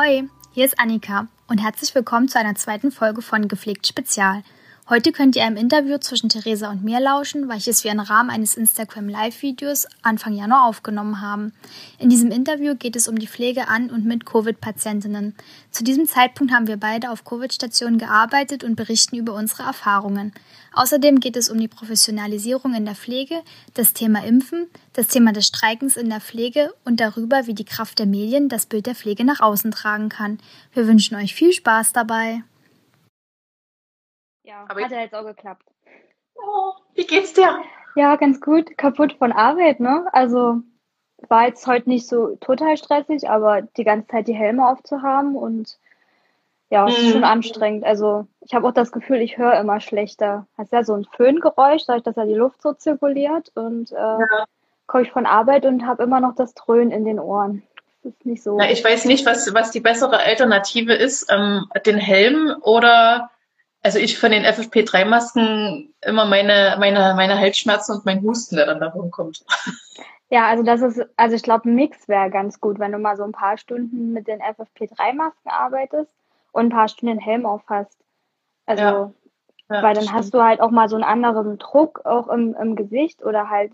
Ahoi! Hier ist Annika und herzlich willkommen zu einer zweiten Folge von Gepflegt Spezial. Heute könnt ihr einem Interview zwischen Theresa und mir lauschen, welches wir im Rahmen eines Instagram Live-Videos Anfang Januar aufgenommen haben. In diesem Interview geht es um die Pflege an und mit Covid-Patientinnen. Zu diesem Zeitpunkt haben wir beide auf Covid-Stationen gearbeitet und berichten über unsere Erfahrungen. Außerdem geht es um die Professionalisierung in der Pflege, das Thema Impfen, das Thema des Streikens in der Pflege und darüber, wie die Kraft der Medien das Bild der Pflege nach außen tragen kann. Wir wünschen euch viel Spaß dabei. Ja, Aber hat ja jetzt auch geklappt. Oh, wie geht's dir? Ja, ganz gut. Kaputt von Arbeit, ne? Also war jetzt heute nicht so total stressig, aber die ganze Zeit die Helme aufzuhaben und ja, es ist mhm. schon anstrengend. Also ich habe auch das Gefühl, ich höre immer schlechter. Das ist ja so ein Föhngeräusch, dadurch, dass ja die Luft so zirkuliert und äh, ja. komme ich von Arbeit und habe immer noch das Dröhnen in den Ohren. Das ist nicht so. Na, ich weiß nicht, was, was die bessere Alternative ist, ähm, den Helm oder also ich von den FFP3-Masken immer meine, meine, meine Halsschmerzen und mein Husten, der dann davon kommt. Ja, also das ist, also ich glaube, ein Mix wäre ganz gut, wenn du mal so ein paar Stunden mit den FFP3-Masken arbeitest und ein paar Stunden den Helm aufhast. Also, ja. Ja, weil dann stimmt. hast du halt auch mal so einen anderen Druck auch im, im Gesicht oder halt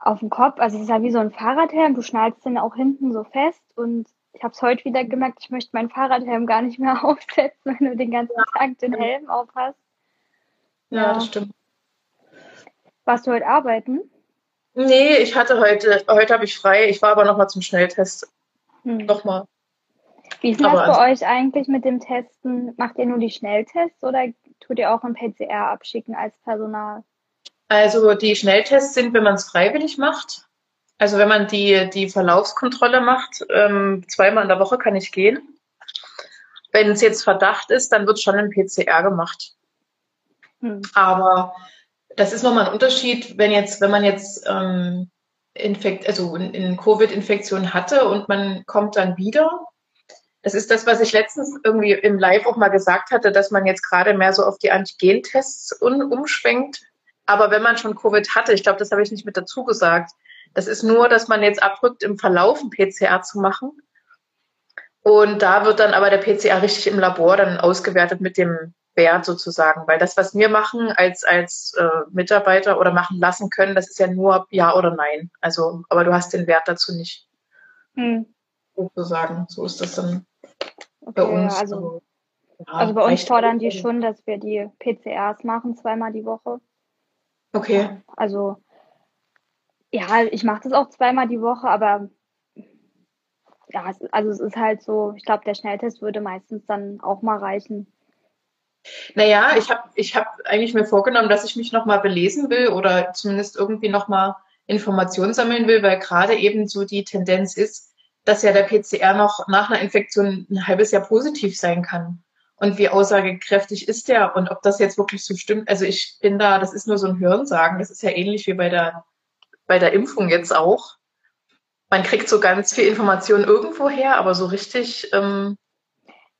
auf dem Kopf. Also es ist ja wie so ein Fahrradhelm, du schnallst den auch hinten so fest und ich habe es heute wieder gemerkt, ich möchte meinen Fahrradhelm gar nicht mehr aufsetzen, wenn du den ganzen Tag den Helm aufhast. Ja, ja, das stimmt. Warst du heute arbeiten? Nee, ich hatte heute, heute habe ich frei. Ich war aber nochmal zum Schnelltest. Hm. Nochmal. Wie ist das aber bei euch eigentlich mit dem Testen? Macht ihr nur die Schnelltests oder tut ihr auch ein PCR abschicken als Personal? Also die Schnelltests sind, wenn man es freiwillig macht. Also wenn man die, die Verlaufskontrolle macht, ähm, zweimal in der Woche kann ich gehen. Wenn es jetzt Verdacht ist, dann wird schon ein PCR gemacht. Hm. Aber das ist nochmal ein Unterschied, wenn jetzt, wenn man jetzt ähm, Infekt, also in Covid-Infektion hatte und man kommt dann wieder. Das ist das, was ich letztens irgendwie im Live auch mal gesagt hatte, dass man jetzt gerade mehr so auf die Antigentests umschwenkt. Aber wenn man schon Covid hatte, ich glaube, das habe ich nicht mit dazu gesagt, das ist nur, dass man jetzt abrückt, im Verlauf ein PCR zu machen. Und da wird dann aber der PCR richtig im Labor dann ausgewertet mit dem Wert sozusagen. Weil das, was wir machen als, als äh, Mitarbeiter oder machen lassen können, das ist ja nur Ja oder Nein. Also, aber du hast den Wert dazu nicht. Hm. Sozusagen. So ist das dann okay, bei uns. Also, ja, also bei uns fordern die schon, dass wir die PCRs machen, zweimal die Woche. Okay. Also ja, ich mache das auch zweimal die Woche, aber ja, also es ist halt so, ich glaube, der Schnelltest würde meistens dann auch mal reichen. Naja, ich habe ich hab eigentlich mir vorgenommen, dass ich mich nochmal belesen will oder zumindest irgendwie nochmal Informationen sammeln will, weil gerade eben so die Tendenz ist, dass ja der PCR noch nach einer Infektion ein halbes Jahr positiv sein kann. Und wie aussagekräftig ist der und ob das jetzt wirklich so stimmt. Also ich bin da, das ist nur so ein Hörensagen, das ist ja ähnlich wie bei der bei der Impfung jetzt auch. Man kriegt so ganz viel Information irgendwo her, aber so richtig. Ähm,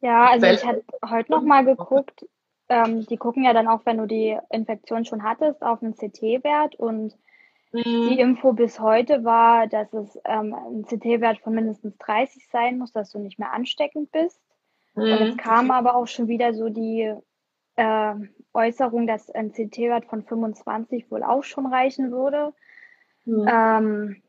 ja, also ich habe heute noch mal geguckt. Ähm, die gucken ja dann auch, wenn du die Infektion schon hattest, auf einen CT-Wert und mhm. die Info bis heute war, dass es ähm, ein CT-Wert von mindestens 30 sein muss, dass du nicht mehr ansteckend bist. Mhm. Und es kam aber auch schon wieder so die äh, Äußerung, dass ein CT-Wert von 25 wohl auch schon reichen würde. Mhm. Ähm,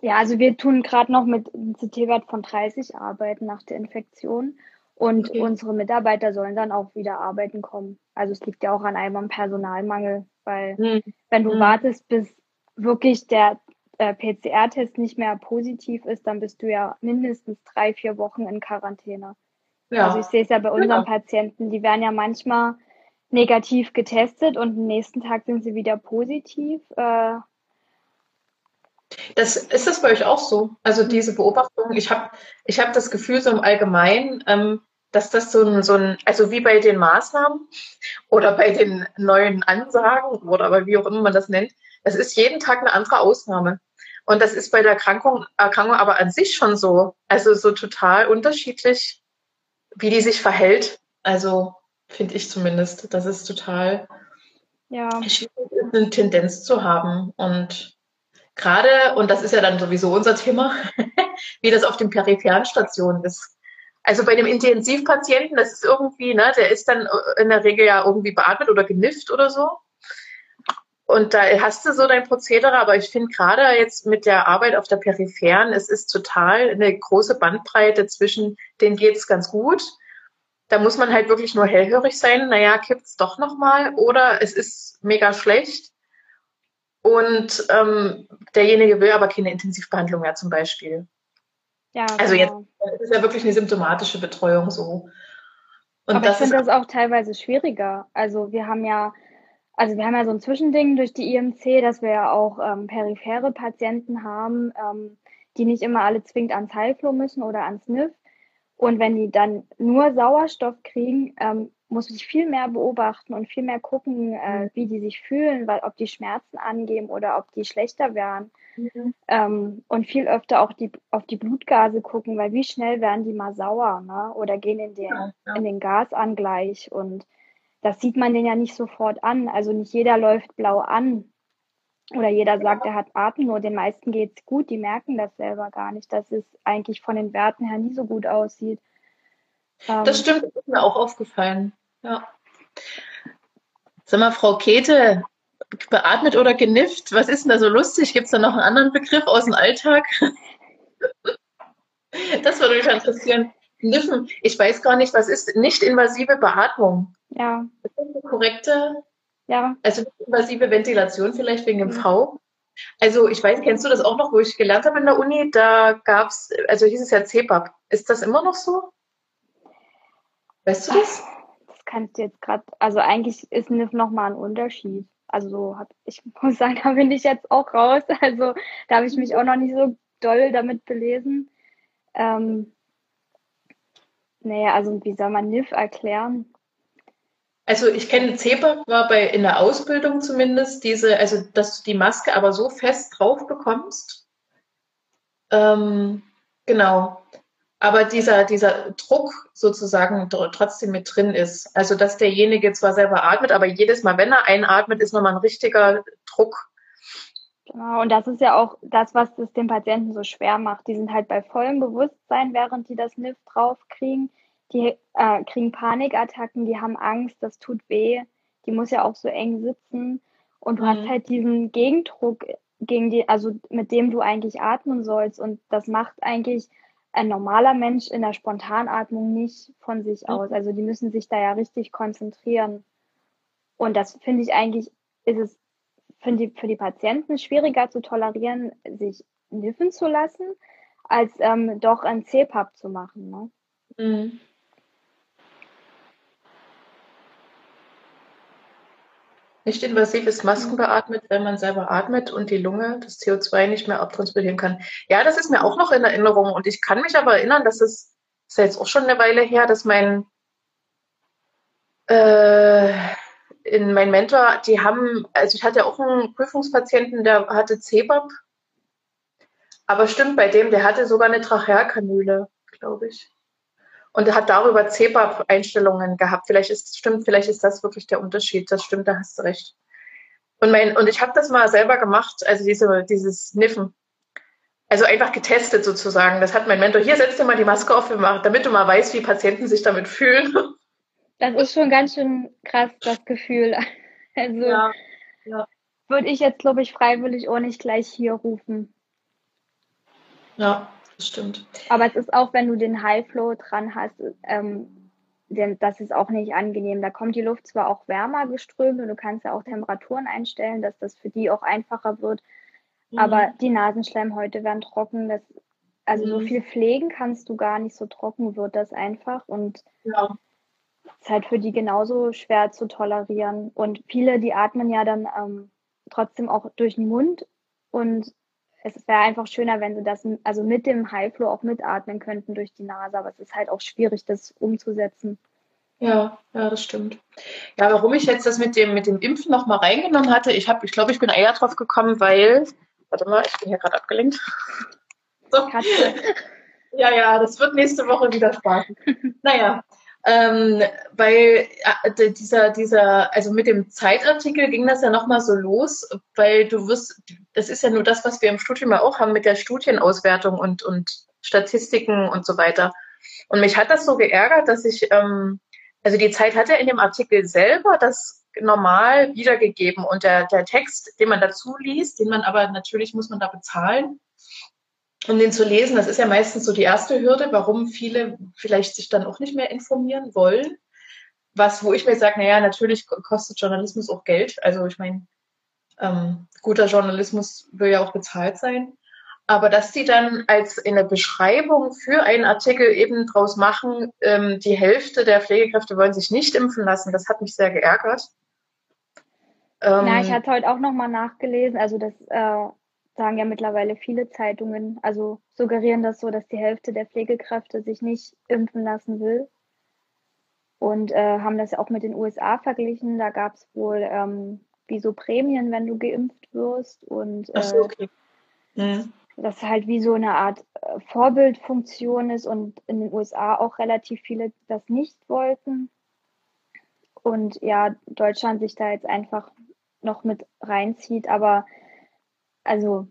ja, also wir tun gerade noch mit einem CT-Wert von 30 arbeiten nach der Infektion. Und okay. unsere Mitarbeiter sollen dann auch wieder arbeiten kommen. Also es liegt ja auch an einem Personalmangel, weil mhm. wenn du mhm. wartest, bis wirklich der äh, PCR-Test nicht mehr positiv ist, dann bist du ja mindestens drei, vier Wochen in Quarantäne. Ja. Also ich sehe es ja bei unseren ja. Patienten, die werden ja manchmal negativ getestet und am nächsten Tag sind sie wieder positiv. Äh, das, ist das bei euch auch so? Also diese Beobachtung, ich habe ich hab das Gefühl so im Allgemeinen, ähm, dass das so ein, so ein, also wie bei den Maßnahmen oder bei den neuen Ansagen oder aber wie auch immer man das nennt, das ist jeden Tag eine andere Ausnahme. Und das ist bei der Erkrankung, Erkrankung aber an sich schon so, also so total unterschiedlich, wie die sich verhält. Also finde ich zumindest, das ist total ja. eine Tendenz zu haben. Und gerade, und das ist ja dann sowieso unser Thema, wie das auf den peripheren Stationen ist. Also bei dem Intensivpatienten, das ist irgendwie, ne, der ist dann in der Regel ja irgendwie beatmet oder genifft oder so. Und da hast du so dein Prozedere, aber ich finde gerade jetzt mit der Arbeit auf der Peripheren, es ist total eine große Bandbreite zwischen, denen geht's ganz gut. Da muss man halt wirklich nur hellhörig sein, naja, kippt's doch nochmal oder es ist mega schlecht. Und ähm, derjenige will aber keine Intensivbehandlung mehr zum Beispiel. Ja, also genau. jetzt ist ja wirklich eine symptomatische Betreuung so. Und aber ich finde das auch teilweise schwieriger. Also wir haben ja also wir haben ja so ein Zwischending durch die IMC, dass wir ja auch ähm, periphere Patienten haben, ähm, die nicht immer alle zwingend ans Heilflow müssen oder ans NIF. Und wenn die dann nur Sauerstoff kriegen, ähm, muss ich viel mehr beobachten und viel mehr gucken, äh, mhm. wie die sich fühlen, weil ob die Schmerzen angeben oder ob die schlechter werden. Mhm. Ähm, und viel öfter auch die, auf die Blutgase gucken, weil wie schnell werden die mal sauer ne? oder gehen in den, ja, ja. in den Gasangleich. Und das sieht man den ja nicht sofort an. Also nicht jeder läuft blau an oder jeder sagt, er hat Atemnot. Den meisten geht's gut, die merken das selber gar nicht, dass es eigentlich von den Werten her nie so gut aussieht. Ähm, das stimmt, das ist mir auch aufgefallen. Ja. Sag mal, Frau Käthe, beatmet oder genifft? Was ist denn da so lustig? Gibt es da noch einen anderen Begriff aus dem Alltag? das würde mich interessieren. Niffen, ich weiß gar nicht, was ist nicht invasive Beatmung? Ja. Ist das eine korrekte? Ja. Also invasive Ventilation vielleicht wegen dem mhm. V. Also ich weiß, kennst du das auch noch, wo ich gelernt habe in der Uni? Da gab es, also hieß es ja CPAP. Ist das immer noch so? Weißt du das? Das kannst du jetzt gerade, also eigentlich ist NIF nochmal ein Unterschied. Also so hab, ich muss sagen, da bin ich jetzt auch raus. Also da habe ich mich auch noch nicht so doll damit belesen. Ähm, naja, also wie soll man NIF erklären? Also ich kenne CEPAP war bei in der Ausbildung zumindest diese, also dass du die Maske aber so fest drauf bekommst. Ähm, genau. Aber dieser, dieser Druck sozusagen trotzdem mit drin ist. Also dass derjenige zwar selber atmet, aber jedes Mal, wenn er einatmet, ist nochmal ein richtiger Druck. Genau, und das ist ja auch das, was es den Patienten so schwer macht. Die sind halt bei vollem Bewusstsein, während die das NIF draufkriegen die äh, kriegen Panikattacken, die haben Angst, das tut weh. Die muss ja auch so eng sitzen. Und du mhm. hast halt diesen Gegendruck gegen die, also mit dem du eigentlich atmen sollst. Und das macht eigentlich ein normaler Mensch in der Spontanatmung nicht von sich mhm. aus. Also die müssen sich da ja richtig konzentrieren. Und das finde ich eigentlich, ist es für die, für die Patienten schwieriger zu tolerieren, sich niffen zu lassen, als ähm, doch ein CPAP zu machen. Ne? Mhm. Nicht invasiv ist Maskenbeatmet, wenn man selber atmet und die Lunge das CO2 nicht mehr abtransportieren kann. Ja, das ist mir auch noch in Erinnerung und ich kann mich aber erinnern, dass es, ist ja jetzt auch schon eine Weile her, dass mein, äh, in mein Mentor, die haben, also ich hatte auch einen Prüfungspatienten, der hatte CEBAP. Aber stimmt bei dem, der hatte sogar eine Trachealkanüle, glaube ich und hat darüber CEPAP-Einstellungen gehabt. Vielleicht ist stimmt, vielleicht ist das wirklich der Unterschied. Das stimmt, da hast du recht. Und mein und ich habe das mal selber gemacht, also diese dieses Niffen. Also einfach getestet sozusagen. Das hat mein Mentor. Hier setzt dir mal die Maske auf, damit du mal weißt, wie Patienten sich damit fühlen. Das ist schon ganz schön krass, das Gefühl. Also ja, ja. würde ich jetzt, glaube ich, freiwillig auch nicht gleich hier rufen. Ja, stimmt. Aber es ist auch, wenn du den High Flow dran hast, ähm, denn das ist auch nicht angenehm. Da kommt die Luft zwar auch wärmer geströmt und du kannst ja auch Temperaturen einstellen, dass das für die auch einfacher wird. Mhm. Aber die Nasenschleimhäute werden trocken. Das, also mhm. so viel pflegen kannst du gar nicht, so trocken wird das einfach. Und ja. ist halt für die genauso schwer zu tolerieren. Und viele, die atmen ja dann ähm, trotzdem auch durch den Mund und es wäre einfach schöner, wenn sie das also mit dem Highflow auch mitatmen könnten durch die Nase, aber es ist halt auch schwierig, das umzusetzen. Ja, ja, das stimmt. Ja, warum ich jetzt das mit dem, mit dem Impfen nochmal reingenommen hatte, ich habe, ich glaube, ich bin eher drauf gekommen, weil, warte mal, ich bin hier gerade abgelenkt. So. Katze. Ja, ja, das wird nächste Woche wieder Spaß. naja, Ähm, weil äh, dieser, dieser, also mit dem Zeitartikel ging das ja nochmal so los, weil du wirst, das ist ja nur das, was wir im Studium ja auch haben mit der Studienauswertung und, und Statistiken und so weiter. Und mich hat das so geärgert, dass ich, ähm, also die Zeit hat ja in dem Artikel selber das normal wiedergegeben und der, der Text, den man dazu liest, den man aber natürlich muss man da bezahlen, um den zu lesen, das ist ja meistens so die erste Hürde, warum viele vielleicht sich dann auch nicht mehr informieren wollen. Was, wo ich mir sage, naja, natürlich kostet Journalismus auch Geld. Also ich meine, ähm, guter Journalismus will ja auch bezahlt sein. Aber dass die dann als in der Beschreibung für einen Artikel eben draus machen, ähm, die Hälfte der Pflegekräfte wollen sich nicht impfen lassen, das hat mich sehr geärgert. Ähm, Na, ich hatte heute auch nochmal nachgelesen, also das äh, sagen ja mittlerweile viele Zeitungen, also suggerieren das so, dass die Hälfte der Pflegekräfte sich nicht impfen lassen will. Und äh, haben das auch mit den USA verglichen. Da gab es wohl ähm, wie so Prämien, wenn du geimpft wirst. Und äh, so, okay. mhm. das halt wie so eine Art äh, Vorbildfunktion ist und in den USA auch relativ viele das nicht wollten. Und ja, Deutschland sich da jetzt einfach noch mit reinzieht. Aber also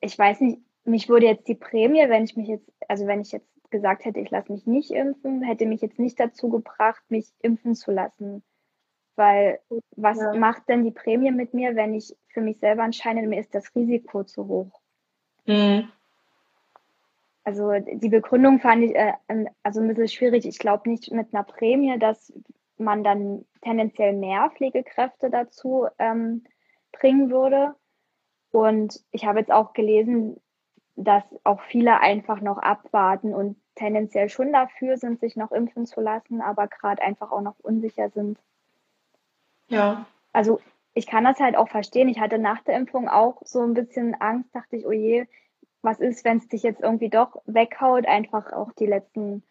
ich weiß nicht, mich würde jetzt die Prämie, wenn ich mich jetzt, also wenn ich jetzt gesagt hätte, ich lasse mich nicht impfen, hätte mich jetzt nicht dazu gebracht, mich impfen zu lassen. Weil was ja. macht denn die Prämie mit mir, wenn ich für mich selber entscheide, mir ist das Risiko zu hoch? Mhm. Also die Begründung fand ich äh, also ein bisschen schwierig. Ich glaube nicht mit einer Prämie, dass man dann tendenziell mehr Pflegekräfte dazu ähm, bringen würde. Und ich habe jetzt auch gelesen, dass auch viele einfach noch abwarten und tendenziell schon dafür sind, sich noch impfen zu lassen, aber gerade einfach auch noch unsicher sind. Ja. Also ich kann das halt auch verstehen. Ich hatte nach der Impfung auch so ein bisschen Angst, dachte ich, oh je, was ist, wenn es dich jetzt irgendwie doch weghaut, einfach auch die letzten,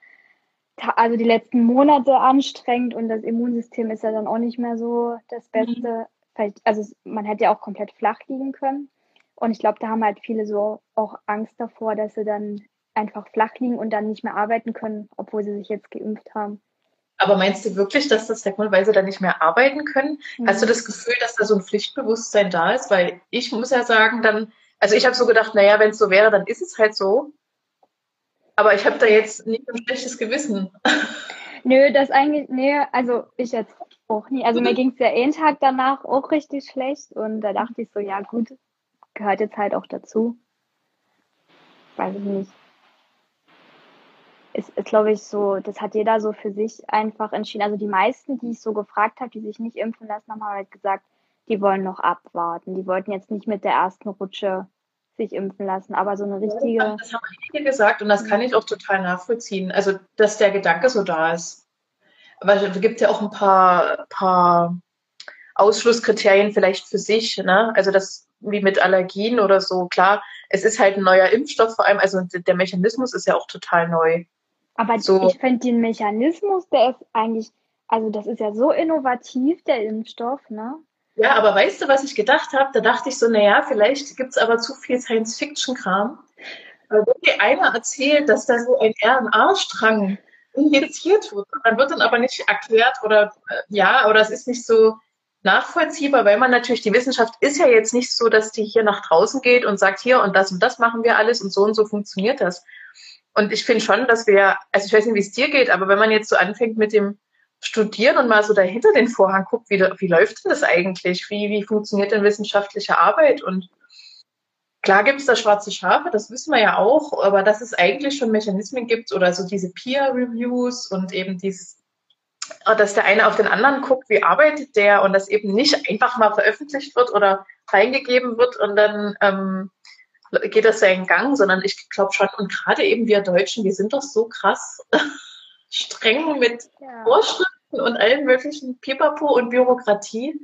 also die letzten Monate anstrengend und das Immunsystem ist ja dann auch nicht mehr so das mhm. Beste. Mhm vielleicht, also man hätte ja auch komplett flach liegen können. Und ich glaube, da haben halt viele so auch Angst davor, dass sie dann einfach flach liegen und dann nicht mehr arbeiten können, obwohl sie sich jetzt geimpft haben. Aber meinst du wirklich, dass das der Grund, weil sie dann nicht mehr arbeiten können? Mhm. Hast du das Gefühl, dass da so ein Pflichtbewusstsein da ist? Weil ich muss ja sagen, dann, also ich habe so gedacht, naja, wenn es so wäre, dann ist es halt so. Aber ich habe da jetzt nicht ein schlechtes Gewissen. Nö, das eigentlich, nee, also ich jetzt auch nie. Also mir mhm. ging es ja einen Tag danach auch richtig schlecht und da dachte ich so, ja gut, gehört jetzt halt auch dazu. Weiß ich nicht. Ist, ist glaube ich, so, das hat jeder so für sich einfach entschieden. Also die meisten, die ich so gefragt habe, die sich nicht impfen lassen, haben halt gesagt, die wollen noch abwarten. Die wollten jetzt nicht mit der ersten Rutsche sich impfen lassen, aber so eine richtige. Das haben einige gesagt und das kann ich auch total nachvollziehen. Also, dass der Gedanke so da ist. Aber es gibt ja auch ein paar, paar Ausschlusskriterien vielleicht für sich, ne? Also das wie mit Allergien oder so. Klar, es ist halt ein neuer Impfstoff vor allem, also der Mechanismus ist ja auch total neu. Aber so. ich finde den Mechanismus, der ist eigentlich, also das ist ja so innovativ, der Impfstoff, ne? Ja, aber weißt du, was ich gedacht habe? Da dachte ich so, naja, vielleicht gibt es aber zu viel Science-Fiction-Kram. Wenn dir einer erzählt, dass da so ein RNA-Strang injiziert wird, dann wird dann aber nicht erklärt oder äh, ja, oder es ist nicht so nachvollziehbar, weil man natürlich, die Wissenschaft ist ja jetzt nicht so, dass die hier nach draußen geht und sagt, hier und das und das machen wir alles und so und so funktioniert das. Und ich finde schon, dass wir, also ich weiß nicht, wie es dir geht, aber wenn man jetzt so anfängt mit dem studieren und mal so dahinter den Vorhang guckt, wie, wie läuft denn das eigentlich? Wie, wie funktioniert denn wissenschaftliche Arbeit? Und klar gibt es da schwarze Schafe, das wissen wir ja auch, aber dass es eigentlich schon Mechanismen gibt oder so diese Peer-Reviews und eben dieses, dass der eine auf den anderen guckt, wie arbeitet der und das eben nicht einfach mal veröffentlicht wird oder reingegeben wird und dann ähm, geht das seinen Gang, sondern ich glaube schon, und gerade eben wir Deutschen, wir sind doch so krass streng mit ja. Vorschriften und allen möglichen Pipapo und Bürokratie.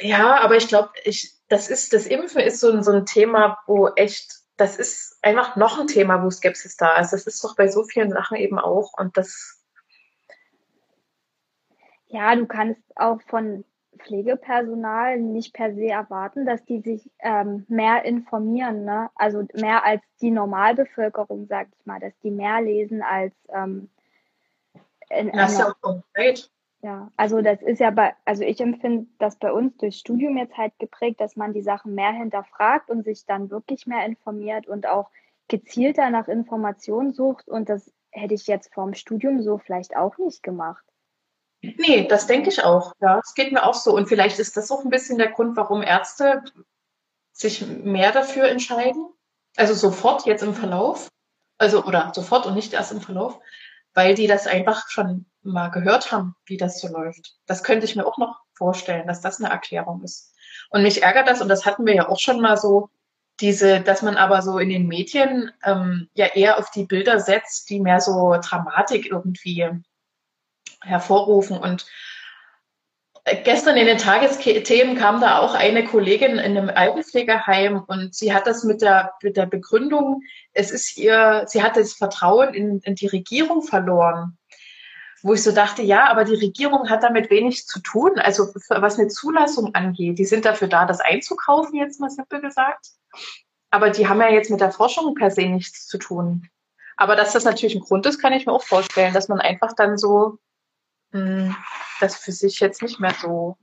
Ja, aber ich glaube, ich, das ist, das Impfen ist so ein, so ein Thema, wo echt, das ist einfach noch ein Thema, wo Skepsis da ist. Das ist doch bei so vielen Sachen eben auch und das. Ja, du kannst auch von Pflegepersonal nicht per se erwarten, dass die sich ähm, mehr informieren, ne? Also mehr als die Normalbevölkerung, sag ich mal, dass die mehr lesen als ähm, in das ist ja auch konkret. Ja, also das ist ja bei, also ich empfinde das bei uns durchs Studium jetzt halt geprägt, dass man die Sachen mehr hinterfragt und sich dann wirklich mehr informiert und auch gezielter nach Informationen sucht und das hätte ich jetzt vorm Studium so vielleicht auch nicht gemacht. Nee, das denke ich auch. Ja, es geht mir auch so. Und vielleicht ist das auch ein bisschen der Grund, warum Ärzte sich mehr dafür entscheiden. Also sofort jetzt im Verlauf. Also, oder sofort und nicht erst im Verlauf, weil die das einfach schon mal gehört haben, wie das so läuft. Das könnte ich mir auch noch vorstellen, dass das eine Erklärung ist. Und mich ärgert das, und das hatten wir ja auch schon mal so, diese, dass man aber so in den Medien ähm, ja eher auf die Bilder setzt, die mehr so Dramatik irgendwie hervorrufen. Und gestern in den Tagesthemen kam da auch eine Kollegin in einem Altenpflegeheim und sie hat das mit der, mit der Begründung, es ist ihr, sie hat das Vertrauen in, in die Regierung verloren. Wo ich so dachte, ja, aber die Regierung hat damit wenig zu tun. Also was eine Zulassung angeht, die sind dafür da, das einzukaufen, jetzt mal simpel gesagt. Aber die haben ja jetzt mit der Forschung per se nichts zu tun. Aber dass das natürlich ein Grund ist, kann ich mir auch vorstellen, dass man einfach dann so mh, hm, das für sich jetzt nicht mehr so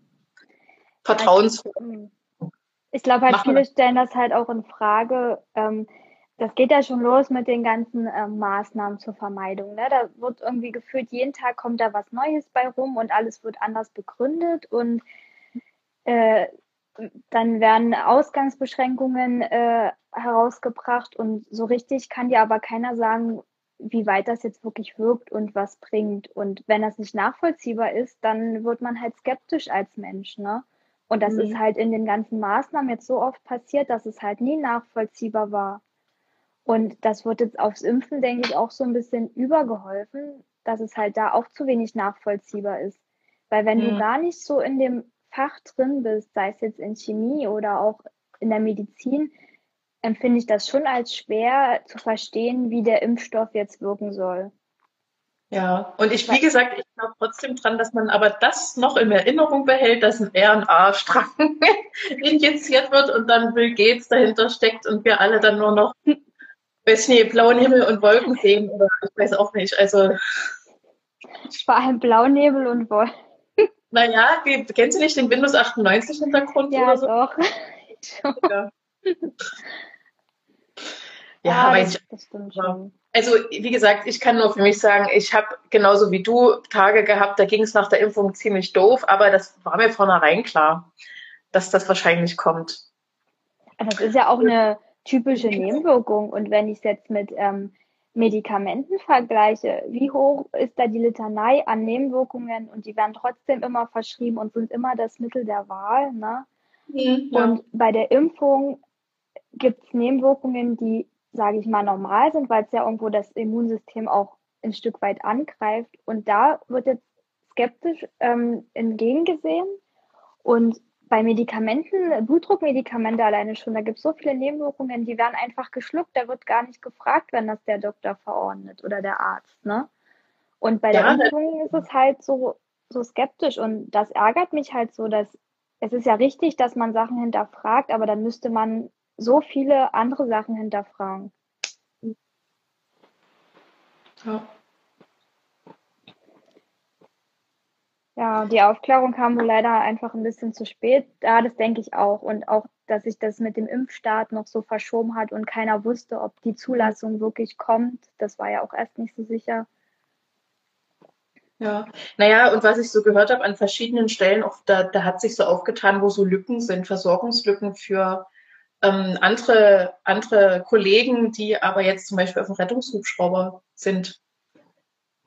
vertrauensvoll. Ich glaube halt, viele stellen das halt auch in Frage. Ähm, das geht ja schon los mit den ganzen äh, Maßnahmen zur Vermeidung. Ne? Da wird irgendwie gefühlt, jeden Tag kommt da was Neues bei rum und alles wird anders begründet und äh, dann werden Ausgangsbeschränkungen äh, herausgebracht und so richtig kann dir aber keiner sagen, wie weit das jetzt wirklich wirkt und was bringt. Und wenn das nicht nachvollziehbar ist, dann wird man halt skeptisch als Mensch, ne? Und das mhm. ist halt in den ganzen Maßnahmen jetzt so oft passiert, dass es halt nie nachvollziehbar war. Und das wird jetzt aufs Impfen, denke ich, auch so ein bisschen übergeholfen, dass es halt da auch zu wenig nachvollziehbar ist. Weil wenn mhm. du gar nicht so in dem Fach drin bist, sei es jetzt in Chemie oder auch in der Medizin, empfinde ich das schon als schwer zu verstehen, wie der Impfstoff jetzt wirken soll. Ja, und ich, wie gesagt, ich glaube trotzdem dran, dass man aber das noch in Erinnerung behält, dass ein RNA-Strang injiziert wird und dann Bill Gates dahinter steckt und wir alle dann nur noch, weiß nicht, blauen Himmel und Wolken sehen oder ich weiß auch nicht. Also. Vor allem Blaunebel und Wolken. Naja, wie, kennst du nicht den Windows 98 Hintergrund? Ja, oder so? doch. ja. Ja, ja aber das, ich, das stimmt schon. Also wie gesagt, ich kann nur für mich sagen, ich habe genauso wie du Tage gehabt, da ging es nach der Impfung ziemlich doof, aber das war mir vornherein klar, dass das wahrscheinlich kommt. Das ist ja auch eine typische Nebenwirkung. Und wenn ich es jetzt mit ähm, Medikamenten vergleiche, wie hoch ist da die Litanei an Nebenwirkungen und die werden trotzdem immer verschrieben und sind immer das Mittel der Wahl. Ne? Mhm, ja. Und bei der Impfung gibt es Nebenwirkungen, die sage ich mal, normal sind, weil es ja irgendwo das Immunsystem auch ein Stück weit angreift. Und da wird jetzt skeptisch ähm, entgegengesehen. Und bei Medikamenten, Blutdruckmedikamente alleine schon, da gibt es so viele Nebenwirkungen, die werden einfach geschluckt, da wird gar nicht gefragt, wenn das der Doktor verordnet oder der Arzt. Ne? Und bei ja, der Impfung ist es halt so, so skeptisch und das ärgert mich halt so, dass es ist ja richtig, dass man Sachen hinterfragt, aber dann müsste man so viele andere Sachen hinterfragen. Ja. Ja, die Aufklärung kam wohl leider einfach ein bisschen zu spät. Ja, das denke ich auch. Und auch, dass sich das mit dem Impfstart noch so verschoben hat und keiner wusste, ob die Zulassung wirklich kommt. Das war ja auch erst nicht so sicher. Ja, naja, und was ich so gehört habe an verschiedenen Stellen, auch da, da hat sich so aufgetan, wo so Lücken sind, Versorgungslücken für ähm, andere, andere Kollegen, die aber jetzt zum Beispiel auf dem Rettungshubschrauber sind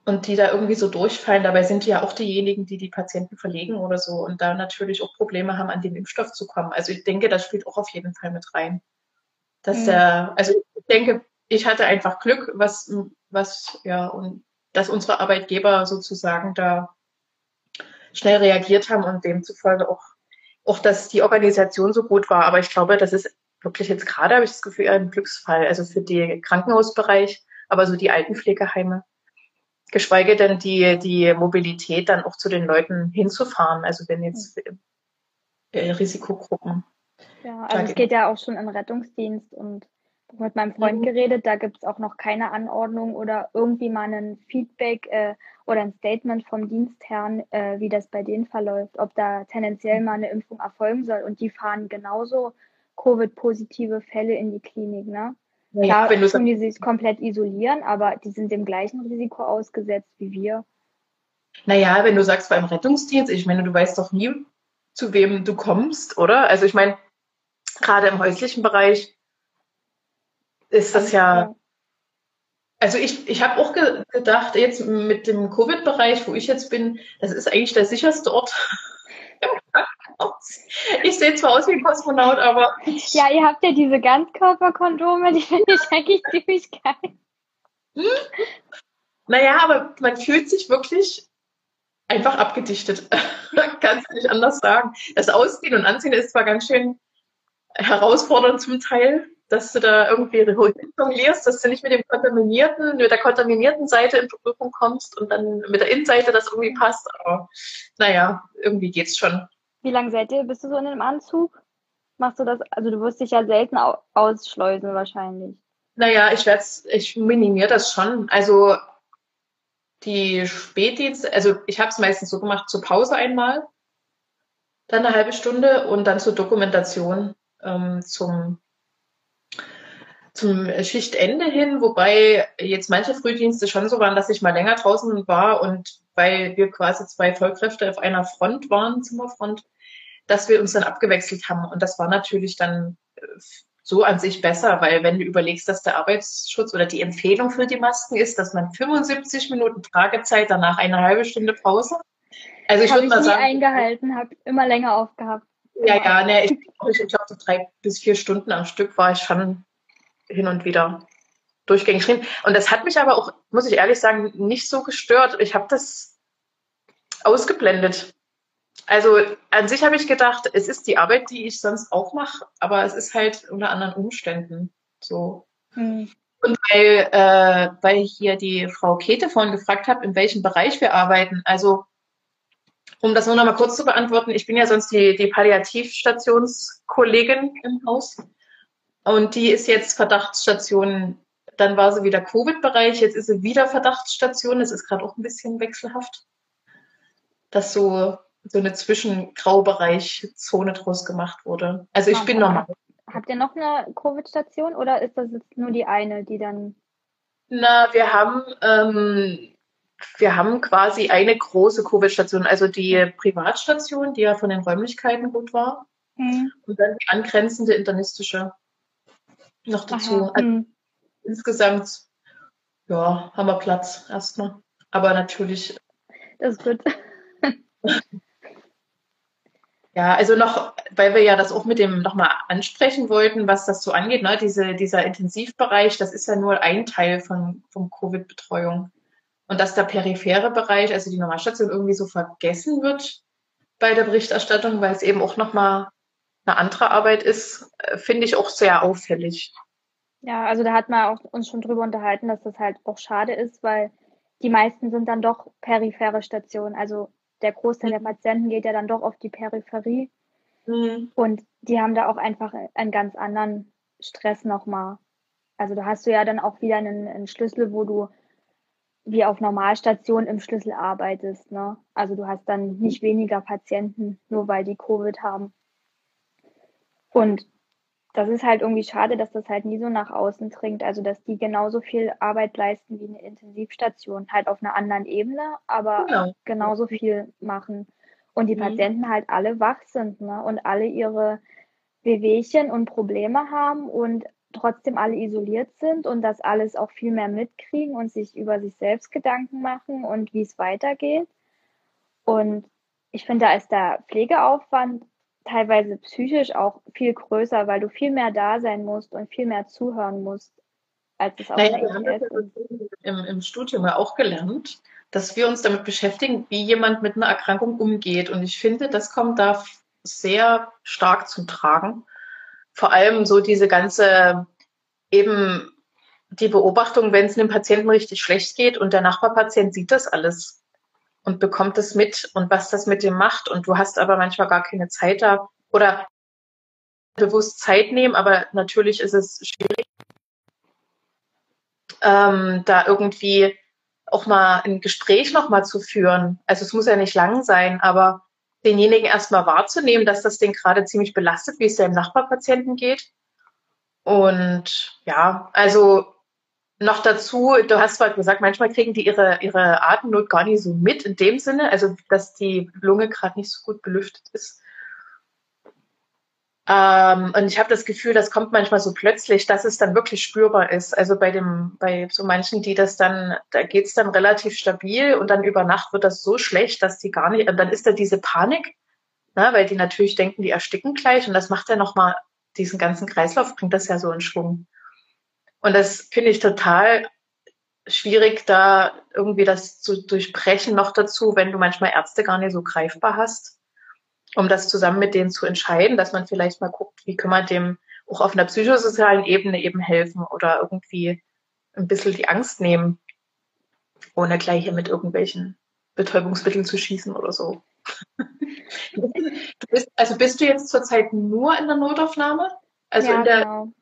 und die da irgendwie so durchfallen. Dabei sind die ja auch diejenigen, die die Patienten verlegen oder so und da natürlich auch Probleme haben, an den Impfstoff zu kommen. Also ich denke, das spielt auch auf jeden Fall mit rein. Dass mhm. der, also ich denke, ich hatte einfach Glück, was, was, ja, und dass unsere Arbeitgeber sozusagen da schnell reagiert haben und demzufolge auch, auch, dass die Organisation so gut war. Aber ich glaube, das ist wirklich jetzt gerade, habe ich das Gefühl, ein Glücksfall. Also für den Krankenhausbereich, aber so die Altenpflegeheime. Geschweige denn die, die Mobilität dann auch zu den Leuten hinzufahren. Also wenn jetzt äh, Risikogruppen. Ja, also es geht ja auch schon im Rettungsdienst und mit meinem Freund mhm. geredet, da gibt es auch noch keine Anordnung oder irgendwie mal ein Feedback äh, oder ein Statement vom Dienstherrn, äh, wie das bei denen verläuft, ob da tendenziell mal eine Impfung erfolgen soll. Und die fahren genauso Covid-positive Fälle in die Klinik. Ne? Ja, Klar, wenn du tun die sich komplett isolieren, aber die sind dem gleichen Risiko ausgesetzt wie wir. Naja, wenn du sagst beim Rettungsdienst, ich meine, du weißt doch nie, zu wem du kommst, oder? Also ich meine, gerade im häuslichen Bereich ist das ja. Also ich, ich habe auch ge gedacht, jetzt mit dem Covid-Bereich, wo ich jetzt bin, das ist eigentlich der sicherste Ort. ich sehe zwar aus wie ein Kosmonaut, aber. Ja, ihr habt ja diese Ganzkörperkondome, die finde ich eigentlich ziemlich geil. Hm? Naja, aber man fühlt sich wirklich einfach abgedichtet. Kannst du nicht anders sagen. Das Ausziehen und Anziehen ist zwar ganz schön herausfordernd zum Teil, dass du da irgendwie jonglierst, dass du nicht mit dem kontaminierten, mit der kontaminierten Seite in Berührung kommst und dann mit der Innenseite das irgendwie passt. Aber naja, irgendwie geht's schon. Wie lange seid ihr? Bist du so in einem Anzug? Machst du das? Also du wirst dich ja selten ausschleusen wahrscheinlich. Naja, ich werde ich minimiere das schon. Also die Spätdienste, also ich habe es meistens so gemacht, zur Pause einmal, dann eine halbe Stunde und dann zur Dokumentation ähm, zum zum Schichtende hin, wobei jetzt manche Frühdienste schon so waren, dass ich mal länger draußen war und weil wir quasi zwei Vollkräfte auf einer Front waren, Zimmerfront, dass wir uns dann abgewechselt haben. Und das war natürlich dann äh, so an sich besser, weil wenn du überlegst, dass der Arbeitsschutz oder die Empfehlung für die Masken ist, dass man 75 Minuten Tragezeit, danach eine halbe Stunde Pause. Also ich würde mal sagen. eingehalten, habe immer länger aufgehabt. Ja, ja, ne, ich, ich glaube, so drei bis vier Stunden am Stück war ich schon hin und wieder durchgängig drin. Und das hat mich aber auch, muss ich ehrlich sagen, nicht so gestört. Ich habe das ausgeblendet. Also an sich habe ich gedacht, es ist die Arbeit, die ich sonst auch mache, aber es ist halt unter anderen Umständen so. Hm. Und weil, äh, weil ich hier die Frau Käthe vorhin gefragt habe, in welchem Bereich wir arbeiten. Also um das nur noch mal kurz zu beantworten, ich bin ja sonst die, die Palliativstationskollegin im Haus. Und die ist jetzt Verdachtsstation. Dann war sie wieder Covid-Bereich, jetzt ist sie wieder Verdachtsstation. Das ist gerade auch ein bisschen wechselhaft. Dass so so eine Zwischengraubereich-Zone draus gemacht wurde. Also ich bin normal. Habt ihr noch eine Covid-Station oder ist das jetzt nur die eine, die dann? Na, wir haben ähm, wir haben quasi eine große Covid-Station, also die Privatstation, die ja von den Räumlichkeiten gut war, hm. und dann die angrenzende internistische noch dazu. Also hm. insgesamt, ja, haben wir Platz erstmal. Aber natürlich. Das ist gut. Ja, also noch, weil wir ja das auch mit dem nochmal ansprechen wollten, was das so angeht, ne, diese, dieser Intensivbereich, das ist ja nur ein Teil von, von Covid-Betreuung. Und dass der periphere Bereich, also die Normalstation, irgendwie so vergessen wird bei der Berichterstattung, weil es eben auch nochmal eine andere Arbeit ist, äh, finde ich auch sehr auffällig. Ja, also da hat man auch uns schon drüber unterhalten, dass das halt auch schade ist, weil die meisten sind dann doch periphere Stationen. Also der Großteil der mhm. Patienten geht ja dann doch auf die Peripherie. Mhm. Und die haben da auch einfach einen ganz anderen Stress nochmal. Also da hast du ja dann auch wieder einen, einen Schlüssel, wo du wie auf Normalstation im Schlüssel arbeitest. Ne? Also du hast dann nicht weniger Patienten, nur weil die Covid haben. Und das ist halt irgendwie schade, dass das halt nie so nach außen dringt. Also, dass die genauso viel Arbeit leisten wie eine Intensivstation, halt auf einer anderen Ebene, aber genau. genauso viel machen. Und die mhm. Patienten halt alle wach sind ne? und alle ihre Wehwehchen und Probleme haben und trotzdem alle isoliert sind und das alles auch viel mehr mitkriegen und sich über sich selbst Gedanken machen und wie es weitergeht. Und ich finde, da ist der Pflegeaufwand teilweise psychisch auch viel größer, weil du viel mehr da sein musst und viel mehr zuhören musst, als es auch naja, wir haben das im, im Studium ja auch gelernt, dass wir uns damit beschäftigen, wie jemand mit einer Erkrankung umgeht. Und ich finde, das kommt da sehr stark zum Tragen. Vor allem so diese ganze eben die Beobachtung, wenn es einem Patienten richtig schlecht geht und der Nachbarpatient sieht das alles und bekommt es mit und was das mit dem macht. Und du hast aber manchmal gar keine Zeit da oder bewusst Zeit nehmen, aber natürlich ist es schwierig, ähm, da irgendwie auch mal ein Gespräch noch mal zu führen. Also es muss ja nicht lang sein, aber denjenigen erstmal wahrzunehmen, dass das den gerade ziemlich belastet, wie es dem Nachbarpatienten geht. Und ja, also noch dazu, du hast zwar gesagt, manchmal kriegen die ihre, ihre Atemnot gar nicht so mit in dem Sinne, also dass die Lunge gerade nicht so gut belüftet ist. Ähm, und ich habe das Gefühl, das kommt manchmal so plötzlich, dass es dann wirklich spürbar ist. Also bei dem, bei so manchen, die das dann, da geht's dann relativ stabil und dann über Nacht wird das so schlecht, dass die gar nicht, und dann ist da diese Panik, ne, weil die natürlich denken, die ersticken gleich und das macht ja nochmal diesen ganzen Kreislauf, bringt das ja so in Schwung. Und das finde ich total schwierig, da irgendwie das zu durchbrechen noch dazu, wenn du manchmal Ärzte gar nicht so greifbar hast um das zusammen mit denen zu entscheiden, dass man vielleicht mal guckt, wie kann man dem auch auf einer psychosozialen Ebene eben helfen oder irgendwie ein bisschen die Angst nehmen, ohne gleich hier mit irgendwelchen Betäubungsmitteln zu schießen oder so. bist, also bist du jetzt zurzeit nur in der Notaufnahme? Also ja, in der genau.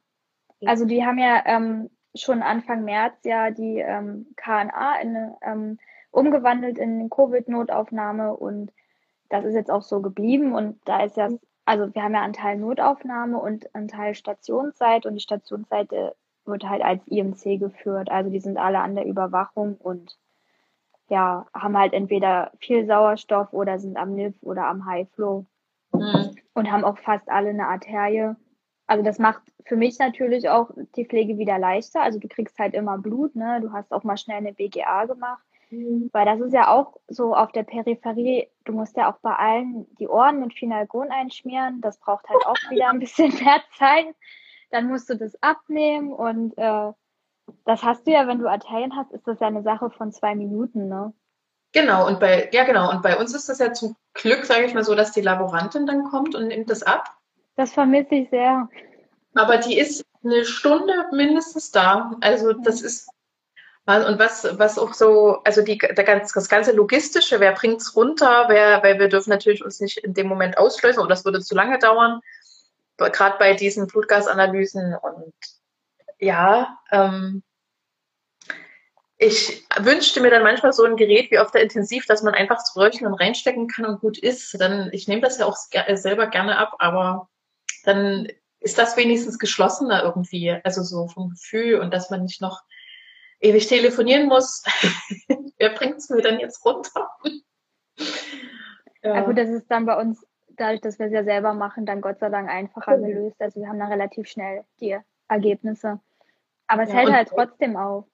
Also die haben ja ähm, schon Anfang März ja die ähm, KNA in, ähm, umgewandelt in Covid-Notaufnahme und das ist jetzt auch so geblieben und da ist ja, also wir haben ja einen Teil Notaufnahme und einen Teil Stationszeit und die Stationsseite wird halt als IMC geführt. Also die sind alle an der Überwachung und ja, haben halt entweder viel Sauerstoff oder sind am NIF oder am High Flow mhm. und haben auch fast alle eine Arterie. Also das macht für mich natürlich auch die Pflege wieder leichter. Also du kriegst halt immer Blut, ne? Du hast auch mal schnell eine BGA gemacht. Mhm. Weil das ist ja auch so auf der Peripherie, du musst ja auch bei allen die Ohren mit Finalgon einschmieren. Das braucht halt auch wieder ein bisschen mehr Zeit. Dann musst du das abnehmen und äh, das hast du ja, wenn du Arterien hast, ist das ja eine Sache von zwei Minuten, ne? Genau, und bei, ja genau, und bei uns ist das ja zum Glück, sage ich mal so, dass die Laborantin dann kommt und nimmt das ab. Das vermisse ich sehr. Aber die ist eine Stunde mindestens da. Also das ist und was, was auch so, also die, der ganz, das ganze Logistische, wer bringt's runter, wer, weil wir dürfen natürlich uns nicht in dem Moment auslösen oder das würde zu lange dauern, gerade bei diesen Blutgasanalysen und ja, ähm, ich wünschte mir dann manchmal so ein Gerät wie auf der Intensiv, dass man einfach zu röcheln und reinstecken kann und gut ist. Dann, ich nehme das ja auch selber gerne ab, aber dann ist das wenigstens geschlossener irgendwie, also so vom Gefühl und dass man nicht noch ewig telefonieren muss. Wer bringt es mir denn jetzt runter? ja. ja gut, das ist dann bei uns, dadurch, dass wir es ja selber machen, dann Gott sei Dank einfacher mhm. gelöst. Also wir haben dann relativ schnell die Ergebnisse. Aber es ja, hält halt trotzdem auf.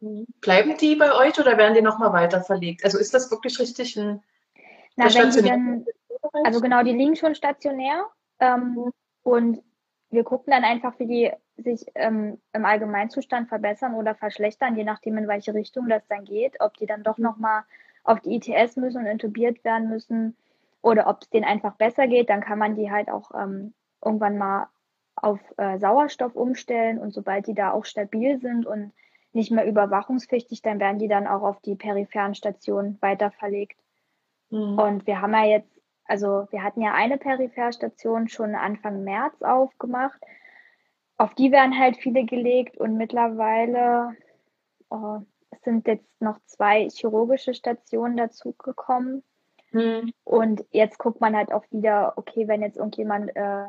Mhm. Bleiben die bei euch oder werden die nochmal weiter verlegt? Also ist das wirklich richtig ein Na, wenn die dann, also genau, die liegen schon stationär. Ähm, mhm. Und wir gucken dann einfach, wie die sich ähm, im Allgemeinzustand verbessern oder verschlechtern, je nachdem, in welche Richtung das dann geht, ob die dann doch nochmal auf die ITS müssen und intubiert werden müssen oder ob es denen einfach besser geht, dann kann man die halt auch ähm, irgendwann mal auf äh, Sauerstoff umstellen und sobald die da auch stabil sind und nicht mehr überwachungspflichtig, dann werden die dann auch auf die peripheren Stationen weiter verlegt. Mhm. Und wir haben ja jetzt, also wir hatten ja eine Peripherstation schon Anfang März aufgemacht auf die werden halt viele gelegt und mittlerweile oh, sind jetzt noch zwei chirurgische Stationen dazugekommen. Hm. Und jetzt guckt man halt auch wieder, okay, wenn jetzt irgendjemand äh,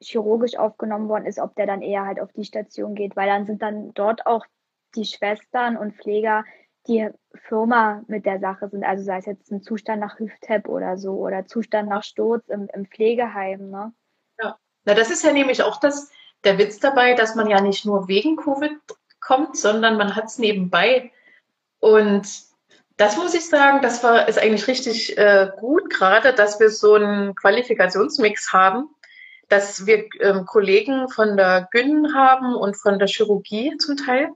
chirurgisch aufgenommen worden ist, ob der dann eher halt auf die Station geht, weil dann sind dann dort auch die Schwestern und Pfleger, die Firma mit der Sache sind. Also sei es jetzt ein Zustand nach Hüftep oder so oder Zustand nach Sturz im, im Pflegeheim. Ne? Ja, na das ist ja nämlich auch das, der Witz dabei, dass man ja nicht nur wegen Covid kommt, sondern man hat es nebenbei. Und das muss ich sagen, das war ist eigentlich richtig äh, gut, gerade, dass wir so einen Qualifikationsmix haben, dass wir ähm, Kollegen von der Gyn haben und von der Chirurgie zum Teil.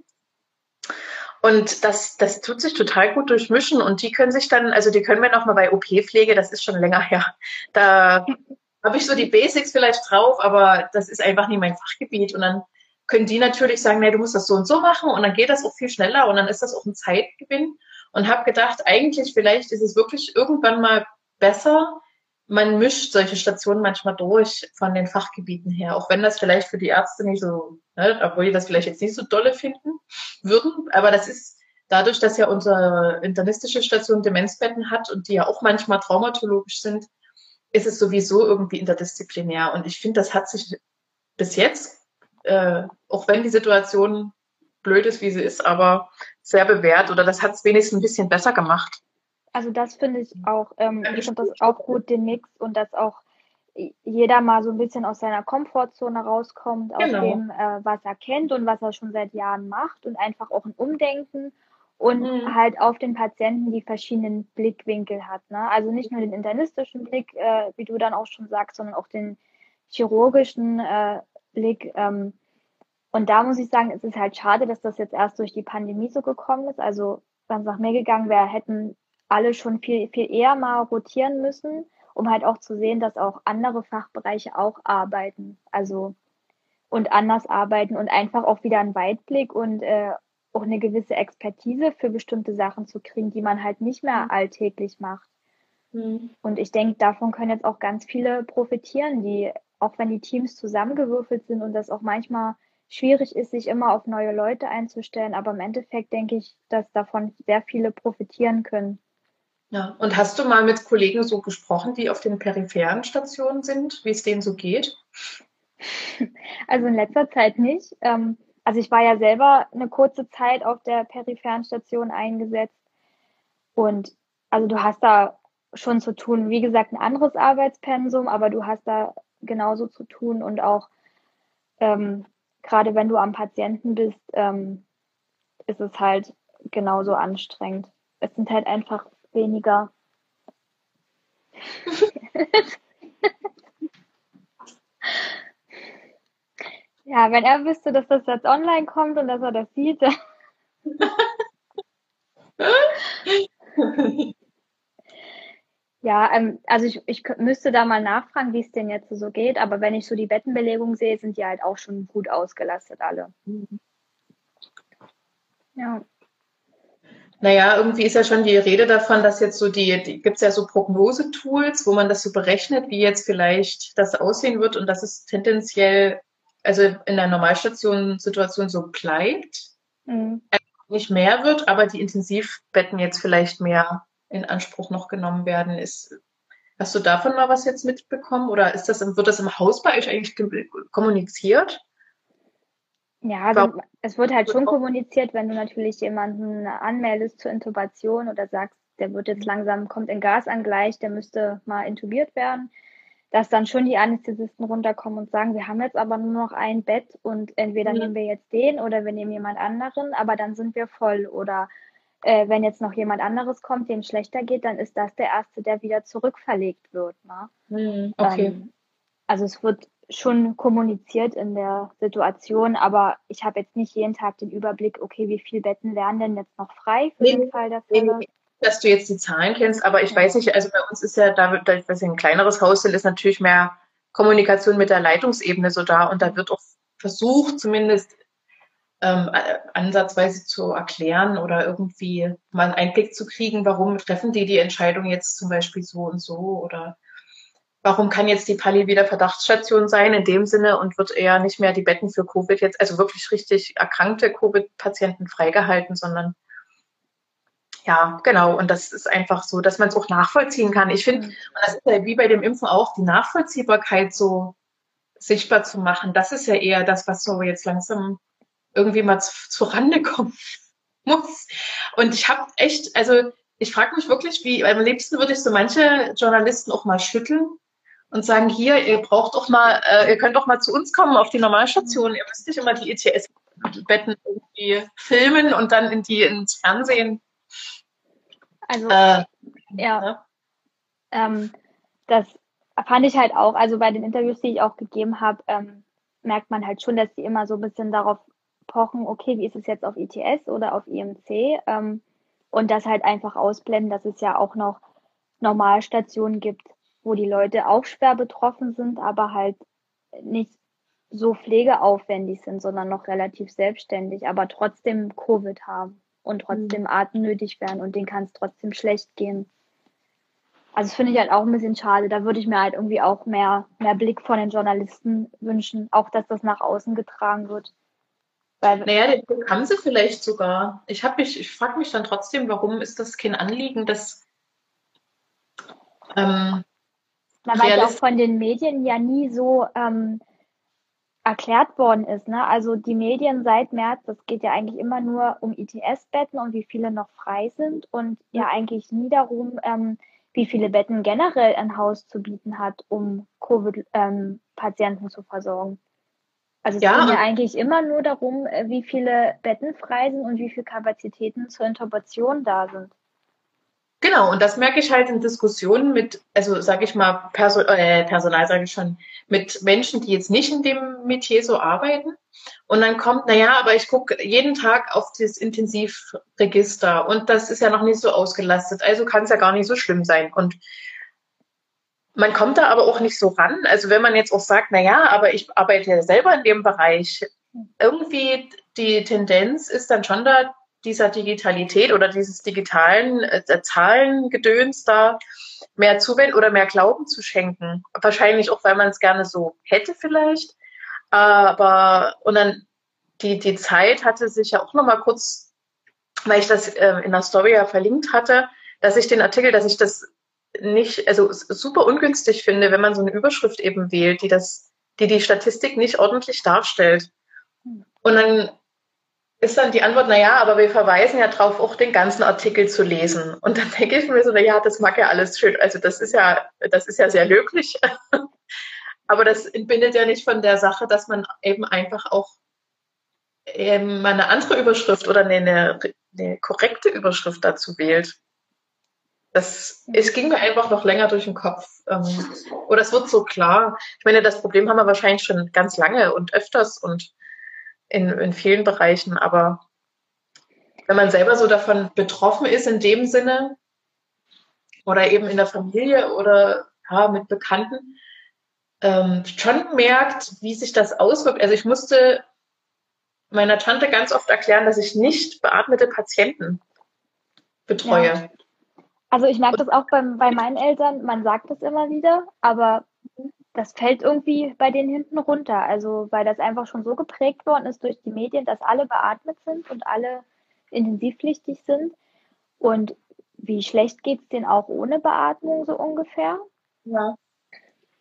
Und das, das tut sich total gut durchmischen und die können sich dann, also die können wir nochmal bei OP-Pflege, das ist schon länger her, da habe ich so die Basics vielleicht drauf, aber das ist einfach nicht mein Fachgebiet. Und dann können die natürlich sagen, nee, du musst das so und so machen und dann geht das auch viel schneller und dann ist das auch ein Zeitgewinn. Und habe gedacht, eigentlich vielleicht ist es wirklich irgendwann mal besser, man mischt solche Stationen manchmal durch von den Fachgebieten her, auch wenn das vielleicht für die Ärzte nicht so, ne, obwohl die das vielleicht jetzt nicht so dolle finden. würden. Aber das ist dadurch, dass ja unsere internistische Station Demenzbetten hat und die ja auch manchmal traumatologisch sind, ist es sowieso irgendwie interdisziplinär. Und ich finde, das hat sich bis jetzt, äh, auch wenn die Situation blöd ist, wie sie ist, aber sehr bewährt oder das hat es wenigstens ein bisschen besser gemacht. Also das finde ich auch, ähm, ich finde das auch gut, den Mix und dass auch jeder mal so ein bisschen aus seiner Komfortzone rauskommt, aus genau. dem, äh, was er kennt und was er schon seit Jahren macht und einfach auch ein Umdenken und mhm. halt auf den Patienten die verschiedenen Blickwinkel hat. Ne? Also nicht nur den internistischen Blick, äh, wie du dann auch schon sagst, sondern auch den chirurgischen äh, Blick. Ähm, und da muss ich sagen, es ist halt schade, dass das jetzt erst durch die Pandemie so gekommen ist. Also wenn es nach mir gegangen wäre, hätten alle schon viel, viel eher mal rotieren müssen, um halt auch zu sehen, dass auch andere Fachbereiche auch arbeiten. Also und anders arbeiten und einfach auch wieder einen Weitblick und äh, auch eine gewisse Expertise für bestimmte Sachen zu kriegen, die man halt nicht mehr mhm. alltäglich macht. Mhm. Und ich denke, davon können jetzt auch ganz viele profitieren, die, auch wenn die Teams zusammengewürfelt sind und das auch manchmal schwierig ist, sich immer auf neue Leute einzustellen, aber im Endeffekt denke ich, dass davon sehr viele profitieren können. Ja, und hast du mal mit Kollegen so gesprochen, die auf den peripheren Stationen sind, wie es denen so geht? Also in letzter Zeit nicht. Ähm, also ich war ja selber eine kurze Zeit auf der peripheren Station eingesetzt und also du hast da schon zu tun, wie gesagt, ein anderes Arbeitspensum, aber du hast da genauso zu tun und auch ähm, gerade wenn du am Patienten bist, ähm, ist es halt genauso anstrengend. Es sind halt einfach weniger. Ja, wenn er wüsste, dass das jetzt online kommt und dass er das sieht. ja, ähm, also ich, ich müsste da mal nachfragen, wie es denn jetzt so geht, aber wenn ich so die Bettenbelegung sehe, sind die halt auch schon gut ausgelastet alle. Ja. Naja, irgendwie ist ja schon die Rede davon, dass jetzt so die, die gibt es ja so Prognosetools, wo man das so berechnet, wie jetzt vielleicht das aussehen wird und dass es tendenziell also in der Normalstation-Situation so bleibt, mhm. nicht mehr wird, aber die Intensivbetten jetzt vielleicht mehr in Anspruch noch genommen werden, ist. Hast du davon mal was jetzt mitbekommen oder ist das, wird das im Haus bei euch eigentlich kommuniziert? Ja, also es wird halt schon kommuniziert, wenn du natürlich jemanden anmeldest zur Intubation oder sagst, der wird jetzt langsam, kommt in Gasangleich, der müsste mal intubiert werden dass dann schon die Anästhesisten runterkommen und sagen, wir haben jetzt aber nur noch ein Bett und entweder mhm. nehmen wir jetzt den oder wir nehmen jemand anderen, aber dann sind wir voll. Oder äh, wenn jetzt noch jemand anderes kommt, dem schlechter geht, dann ist das der erste, der wieder zurückverlegt wird. Ne? Mhm. Okay. Ähm, also es wird schon kommuniziert in der Situation, aber ich habe jetzt nicht jeden Tag den Überblick, okay, wie viele Betten wären denn jetzt noch frei für nee, den Fall der Fälle? Nee, dass du jetzt die Zahlen kennst, aber ich weiß nicht, also bei uns ist ja, da, da wir ein kleineres Haus sind, ist natürlich mehr Kommunikation mit der Leitungsebene so da und da wird auch versucht, zumindest ähm, ansatzweise zu erklären oder irgendwie mal einen Einblick zu kriegen, warum treffen die die Entscheidung jetzt zum Beispiel so und so oder warum kann jetzt die Pali wieder Verdachtsstation sein in dem Sinne und wird eher nicht mehr die Betten für Covid jetzt, also wirklich richtig erkrankte Covid-Patienten freigehalten, sondern ja, genau. Und das ist einfach so, dass man es auch nachvollziehen kann. Ich finde, mhm. und das ist ja wie bei dem Impfen auch, die Nachvollziehbarkeit so sichtbar zu machen, das ist ja eher das, was so jetzt langsam irgendwie mal zu, zu Rande kommen muss. Und ich habe echt, also ich frage mich wirklich, wie, am liebsten würde ich so manche Journalisten auch mal schütteln und sagen, hier, ihr braucht doch mal, äh, ihr könnt doch mal zu uns kommen auf die Normalstation. Ihr müsst nicht immer die ETS-Betten irgendwie filmen und dann in die ins Fernsehen also, äh, ja. Ne? Ähm, das fand ich halt auch, also bei den Interviews, die ich auch gegeben habe, ähm, merkt man halt schon, dass die immer so ein bisschen darauf pochen, okay, wie ist es jetzt auf ITS oder auf IMC? Ähm, und das halt einfach ausblenden, dass es ja auch noch Normalstationen gibt, wo die Leute auch schwer betroffen sind, aber halt nicht so pflegeaufwendig sind, sondern noch relativ selbstständig, aber trotzdem Covid haben und trotzdem mhm. atemnötig werden und denen kann es trotzdem schlecht gehen. Also das finde ich halt auch ein bisschen schade. Da würde ich mir halt irgendwie auch mehr, mehr Blick von den Journalisten wünschen, auch dass das nach außen getragen wird. Weil, naja, den Druck haben sie vielleicht sogar. Ich mich, ich frage mich dann trotzdem, warum ist das kein Anliegen, dass ähm, Na, weil auch von den Medien ja nie so ähm, erklärt worden ist. Ne? Also die Medien seit März, das geht ja eigentlich immer nur um ITS-Betten und wie viele noch frei sind und ja eigentlich nie darum, ähm, wie viele Betten generell ein Haus zu bieten hat, um Covid-Patienten ähm, zu versorgen. Also es ja, geht ja eigentlich immer nur darum, äh, wie viele Betten frei sind und wie viele Kapazitäten zur Intubation da sind. Genau, und das merke ich halt in Diskussionen mit, also sage ich mal, Perso äh, Personal sage ich schon, mit Menschen, die jetzt nicht in dem Metier so arbeiten. Und dann kommt, na ja, aber ich gucke jeden Tag auf das Intensivregister und das ist ja noch nicht so ausgelastet, also kann es ja gar nicht so schlimm sein. Und man kommt da aber auch nicht so ran. Also wenn man jetzt auch sagt, na ja, aber ich arbeite ja selber in dem Bereich, irgendwie die Tendenz ist dann schon da, dieser Digitalität oder dieses digitalen äh, Zahlengedöns da mehr zuwenden oder mehr Glauben zu schenken. Wahrscheinlich auch, weil man es gerne so hätte vielleicht. Aber und dann die, die Zeit hatte sich ja auch noch mal kurz, weil ich das äh, in der Story ja verlinkt hatte, dass ich den Artikel, dass ich das nicht, also super ungünstig finde, wenn man so eine Überschrift eben wählt, die das, die die Statistik nicht ordentlich darstellt. Und dann ist dann die Antwort, na ja, aber wir verweisen ja darauf, auch den ganzen Artikel zu lesen. Und dann denke ich mir so, na ja, das mag ja alles schön. Also das ist ja, das ist ja sehr löblich. aber das entbindet ja nicht von der Sache, dass man eben einfach auch ähm, mal eine andere Überschrift oder eine, eine korrekte Überschrift dazu wählt. Das, es ging mir einfach noch länger durch den Kopf. Ähm, oder es wird so klar. Ich meine, das Problem haben wir wahrscheinlich schon ganz lange und öfters und in, in vielen Bereichen, aber wenn man selber so davon betroffen ist in dem Sinne oder eben in der Familie oder ja, mit Bekannten, ähm, schon merkt, wie sich das auswirkt. Also ich musste meiner Tante ganz oft erklären, dass ich nicht beatmete Patienten betreue. Ja. Also ich merke das auch beim, bei meinen Eltern, man sagt das immer wieder, aber das fällt irgendwie bei denen hinten runter. Also, weil das einfach schon so geprägt worden ist durch die Medien, dass alle beatmet sind und alle intensivpflichtig sind. Und wie schlecht geht es denen auch ohne Beatmung so ungefähr? Ja.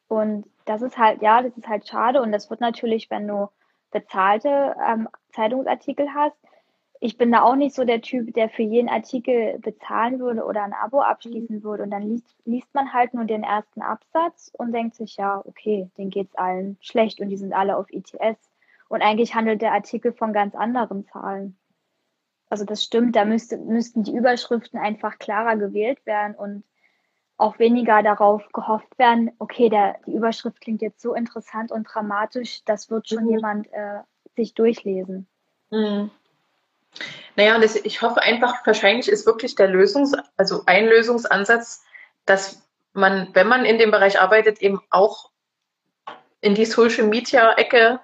Und das ist halt, ja, das ist halt schade. Und das wird natürlich, wenn du bezahlte ähm, Zeitungsartikel hast, ich bin da auch nicht so der Typ, der für jeden Artikel bezahlen würde oder ein Abo abschließen würde. Und dann liest, liest man halt nur den ersten Absatz und denkt sich, ja, okay, denen geht's allen schlecht und die sind alle auf ITS. Und eigentlich handelt der Artikel von ganz anderen Zahlen. Also das stimmt, da müsste, müssten die Überschriften einfach klarer gewählt werden und auch weniger darauf gehofft werden, okay, der, die Überschrift klingt jetzt so interessant und dramatisch, das wird schon mhm. jemand äh, sich durchlesen. Mhm. Naja, und das, ich hoffe einfach, wahrscheinlich ist wirklich der Lösungs-, also ein Lösungsansatz, dass man, wenn man in dem Bereich arbeitet, eben auch in die Social Media Ecke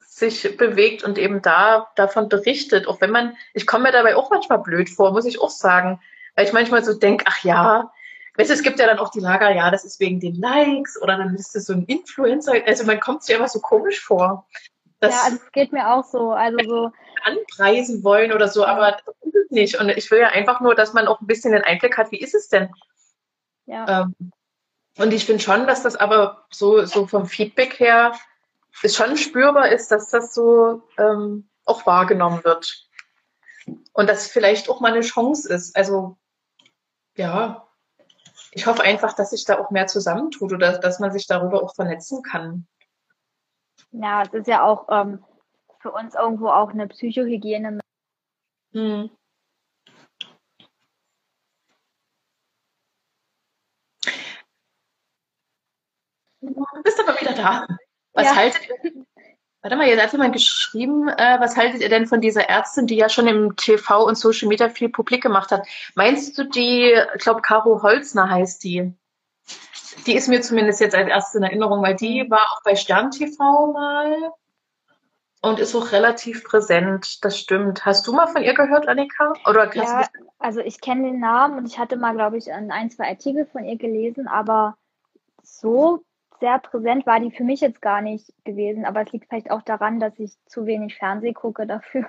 sich bewegt und eben da davon berichtet. Auch wenn man, ich komme mir dabei auch manchmal blöd vor, muss ich auch sagen, weil ich manchmal so denke, ach ja, weißt du, es gibt ja dann auch die Lager, ja, das ist wegen den Likes oder dann ist es so ein Influencer. Also man kommt sich einfach so komisch vor. Das ja, also es geht mir auch so. Also so anpreisen wollen oder so, aber das ist es nicht. Und ich will ja einfach nur, dass man auch ein bisschen den Einblick hat, wie ist es denn? Ja. Ähm, und ich finde schon, dass das aber so, so vom Feedback her ist schon spürbar ist, dass das so ähm, auch wahrgenommen wird. Und dass vielleicht auch mal eine Chance ist. Also ja, ich hoffe einfach, dass sich da auch mehr zusammentut oder dass man sich darüber auch vernetzen kann. Ja, es ist ja auch ähm, für uns irgendwo auch eine Psychohygiene. Hm. Du bist aber wieder da. Was ja. haltet ihr? Warte mal, jetzt hat jemand geschrieben, äh, was haltet ihr denn von dieser Ärztin, die ja schon im TV und Social Media viel publik gemacht hat? Meinst du die, ich glaube, Caro Holzner heißt die? Die ist mir zumindest jetzt als erste in Erinnerung, weil die war auch bei Stern TV mal und ist auch relativ präsent. Das stimmt. Hast du mal von ihr gehört, Annika? Oder ja, also ich kenne den Namen und ich hatte mal, glaube ich, ein, zwei Artikel von ihr gelesen, aber so sehr präsent war die für mich jetzt gar nicht gewesen, aber es liegt vielleicht auch daran, dass ich zu wenig Fernseh gucke dafür.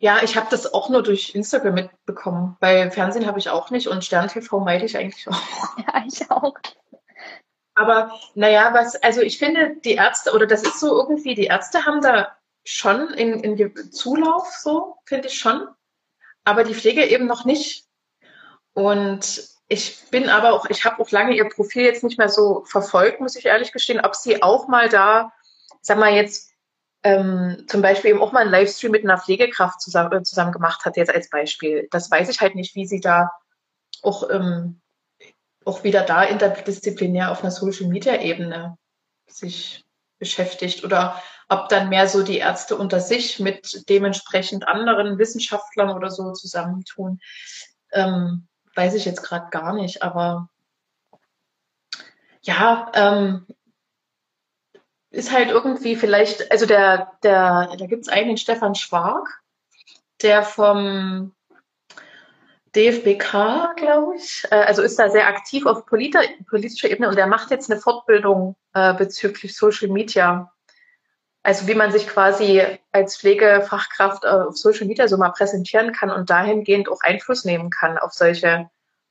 Ja, ich habe das auch nur durch Instagram mitbekommen. Bei Fernsehen habe ich auch nicht und Stern TV meide ich eigentlich auch. Ja, ich auch. Aber naja, was, also ich finde, die Ärzte, oder das ist so irgendwie, die Ärzte haben da schon in, in Zulauf, so, finde ich schon. Aber die Pflege eben noch nicht. Und ich bin aber auch, ich habe auch lange ihr Profil jetzt nicht mehr so verfolgt, muss ich ehrlich gestehen, ob sie auch mal da, sag mal jetzt, ähm, zum Beispiel eben auch mal einen Livestream mit einer Pflegekraft zusammen, äh, zusammen gemacht hat, jetzt als Beispiel. Das weiß ich halt nicht, wie sie da auch, ähm, auch wieder da interdisziplinär auf einer Social Media Ebene sich beschäftigt oder ob dann mehr so die Ärzte unter sich mit dementsprechend anderen Wissenschaftlern oder so zusammentun. Ähm, weiß ich jetzt gerade gar nicht, aber ja, ähm, ist halt irgendwie vielleicht, also der, der, da gibt es einen, den Stefan Schwark, der vom DFBK, glaube ich, äh, also ist da sehr aktiv auf politi politischer Ebene und der macht jetzt eine Fortbildung äh, bezüglich Social Media. Also wie man sich quasi als Pflegefachkraft äh, auf Social Media so mal präsentieren kann und dahingehend auch Einfluss nehmen kann auf solche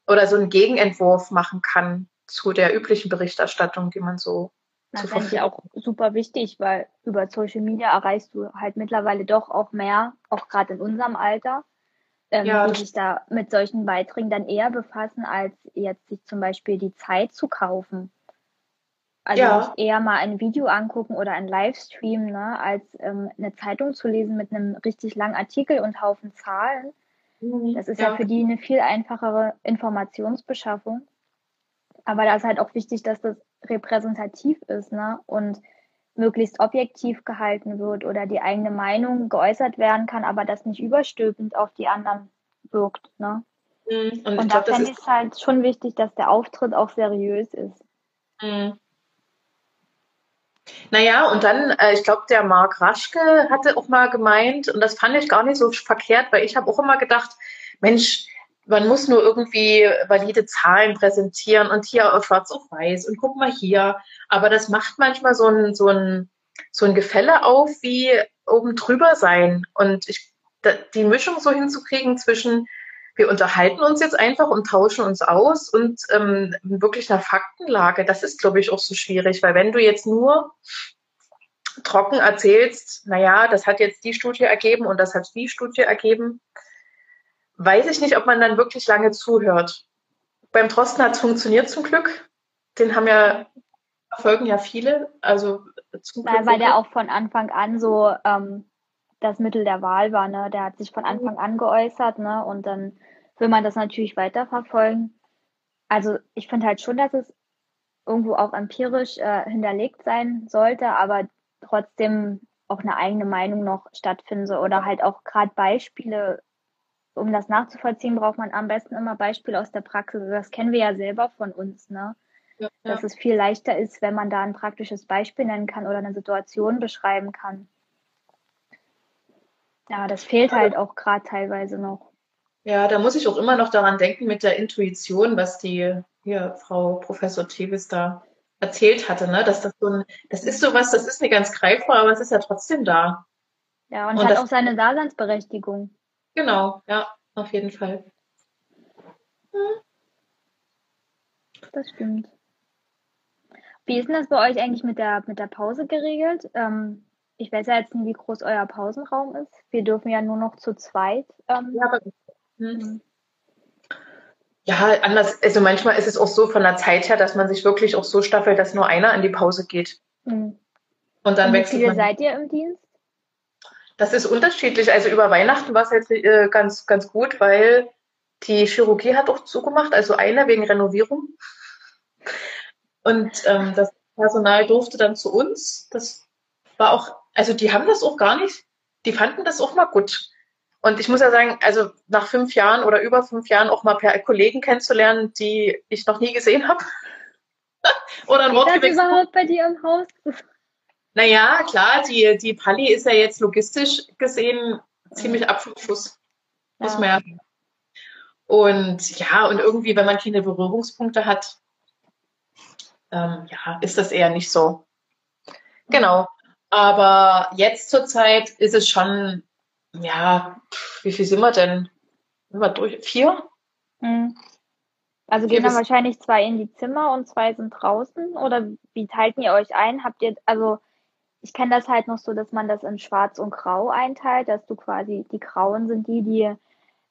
oder so einen Gegenentwurf machen kann zu der üblichen Berichterstattung, die man so das finde ich auch super wichtig, weil über Social Media erreichst du halt mittlerweile doch auch mehr, auch gerade in unserem Alter, ähm, ja. die sich da mit solchen Beiträgen dann eher befassen, als jetzt sich zum Beispiel die Zeit zu kaufen. Also ja. eher mal ein Video angucken oder ein Livestream, ne, als ähm, eine Zeitung zu lesen mit einem richtig langen Artikel und Haufen Zahlen. Mhm. Das ist ja. ja für die eine viel einfachere Informationsbeschaffung. Aber da ist halt auch wichtig, dass das repräsentativ ist, ne? Und möglichst objektiv gehalten wird oder die eigene Meinung geäußert werden kann, aber das nicht überstülpend auf die anderen wirkt. Ne? Mhm. Und, und da fände ich es halt schon wichtig, dass der Auftritt auch seriös ist. Mhm. Naja, und dann, äh, ich glaube, der Marc Raschke hatte auch mal gemeint, und das fand ich gar nicht so verkehrt, weil ich habe auch immer gedacht, Mensch, man muss nur irgendwie valide Zahlen präsentieren und hier schwarz auf weiß und guck mal hier. Aber das macht manchmal so ein, so ein, so ein Gefälle auf wie oben drüber sein. Und ich, die Mischung so hinzukriegen zwischen, wir unterhalten uns jetzt einfach und tauschen uns aus und ähm, wirklich einer Faktenlage, das ist, glaube ich, auch so schwierig, weil wenn du jetzt nur trocken erzählst, naja, das hat jetzt die Studie ergeben und das hat die Studie ergeben, weiß ich nicht, ob man dann wirklich lange zuhört. Beim Drosten hat es funktioniert zum Glück. Den haben ja, folgen ja viele. Also zum Glück. Weil der auch von Anfang an so ähm, das Mittel der Wahl war, ne? Der hat sich von Anfang an geäußert, ne? Und dann will man das natürlich weiterverfolgen. Also ich finde halt schon, dass es irgendwo auch empirisch äh, hinterlegt sein sollte, aber trotzdem auch eine eigene Meinung noch stattfinden soll oder halt auch gerade Beispiele um das nachzuvollziehen, braucht man am besten immer Beispiele aus der Praxis. Das kennen wir ja selber von uns, ne? Ja, ja. Dass es viel leichter ist, wenn man da ein praktisches Beispiel nennen kann oder eine Situation beschreiben kann. Ja, das fehlt halt auch gerade teilweise noch. Ja, da muss ich auch immer noch daran denken mit der Intuition, was die hier Frau Professor Tevis da erzählt hatte, ne? Dass das so ein, das ist sowas, das ist nicht ganz greifbar, aber es ist ja trotzdem da. Ja, und, und hat auch seine Daseinsberechtigung. Genau, ja, auf jeden Fall. Hm. Das stimmt. Wie ist denn das bei euch eigentlich mit der, mit der Pause geregelt? Ähm, ich weiß ja jetzt nicht, wie groß euer Pausenraum ist. Wir dürfen ja nur noch zu zweit. Ähm, ja, hm. hm. ja, anders. Also manchmal ist es auch so von der Zeit her, dass man sich wirklich auch so staffelt, dass nur einer in die Pause geht. Hm. Und dann Und wechselt wie viele man. seid ihr im Dienst? Das ist unterschiedlich. Also über Weihnachten war es jetzt äh, ganz, ganz gut, weil die Chirurgie hat auch zugemacht, also eine wegen Renovierung. Und ähm, das Personal durfte dann zu uns. Das war auch, also die haben das auch gar nicht, die fanden das auch mal gut. Und ich muss ja sagen, also nach fünf Jahren oder über fünf Jahren auch mal per Kollegen kennenzulernen, die ich noch nie gesehen habe. oder ein Wort überhaupt bei dir im Haus? Naja, klar, die, die Palli ist ja jetzt logistisch gesehen ziemlich ab vom Schuss. Muss ja. man ja. Und ja, und irgendwie, wenn man keine Berührungspunkte hat, ähm, ja, ist das eher nicht so. Genau. Aber jetzt zur Zeit ist es schon, ja, wie viel sind wir denn? Sind wir durch? Vier? Mhm. Also gehen dann wahrscheinlich zwei in die Zimmer und zwei sind draußen? Oder wie teilt ihr euch ein? Habt ihr, also ich kenne das halt noch so, dass man das in Schwarz und Grau einteilt, dass du quasi, die Grauen sind die, die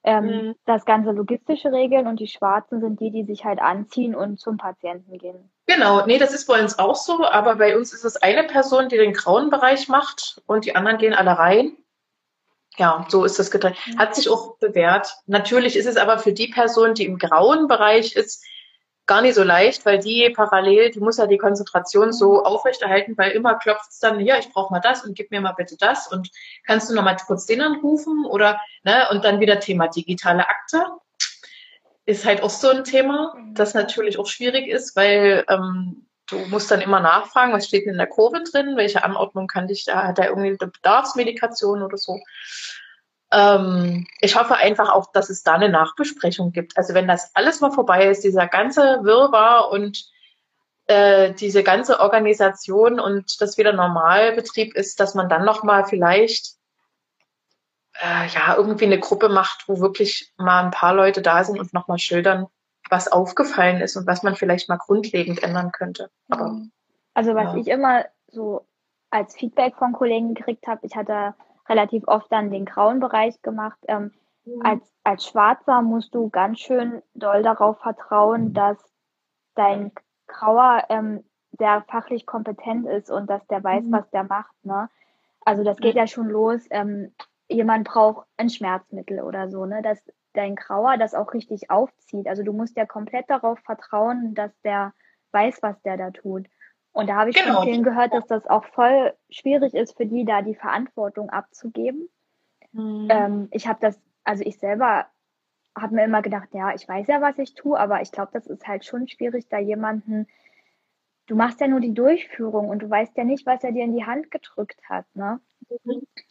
ähm, mhm. das ganze Logistische regeln und die Schwarzen sind die, die sich halt anziehen und zum Patienten gehen. Genau, nee, das ist bei uns auch so, aber bei uns ist es eine Person, die den grauen Bereich macht und die anderen gehen alle rein. Ja, so ist das getrennt. Mhm. Hat sich auch bewährt. Natürlich ist es aber für die Person, die im grauen Bereich ist, gar nicht so leicht, weil die parallel, die muss ja die Konzentration so aufrechterhalten, weil immer klopft es dann, ja, ich brauche mal das und gib mir mal bitte das und kannst du noch mal kurz den anrufen oder, ne, und dann wieder Thema digitale Akte. Ist halt auch so ein Thema, mhm. das natürlich auch schwierig ist, weil ähm, du musst dann immer nachfragen, was steht denn in der Kurve drin, welche Anordnung kann dich da, hat er irgendwie eine Bedarfsmedikation oder so. Ähm, ich hoffe einfach auch, dass es da eine Nachbesprechung gibt. Also wenn das alles mal vorbei ist, dieser ganze Wirrwarr und äh, diese ganze Organisation und das wieder Normalbetrieb ist, dass man dann noch mal vielleicht äh, ja irgendwie eine Gruppe macht, wo wirklich mal ein paar Leute da sind und noch mal schildern, was aufgefallen ist und was man vielleicht mal grundlegend ändern könnte. Aber, also was ja. ich immer so als Feedback von Kollegen gekriegt habe, ich hatte relativ oft dann den grauen Bereich gemacht. Ähm, mhm. als, als Schwarzer musst du ganz schön doll darauf vertrauen, dass dein Grauer ähm, sehr fachlich kompetent ist und dass der weiß, mhm. was der macht. Ne? Also das geht ja schon los. Ähm, jemand braucht ein Schmerzmittel oder so, ne? dass dein Grauer das auch richtig aufzieht. Also du musst ja komplett darauf vertrauen, dass der weiß, was der da tut. Und da habe ich genau. von vielen gehört, dass das auch voll schwierig ist für die, da die Verantwortung abzugeben. Mhm. Ähm, ich habe das, also ich selber habe mir immer gedacht, ja, ich weiß ja, was ich tue, aber ich glaube, das ist halt schon schwierig, da jemanden, du machst ja nur die Durchführung und du weißt ja nicht, was er dir in die Hand gedrückt hat, ne?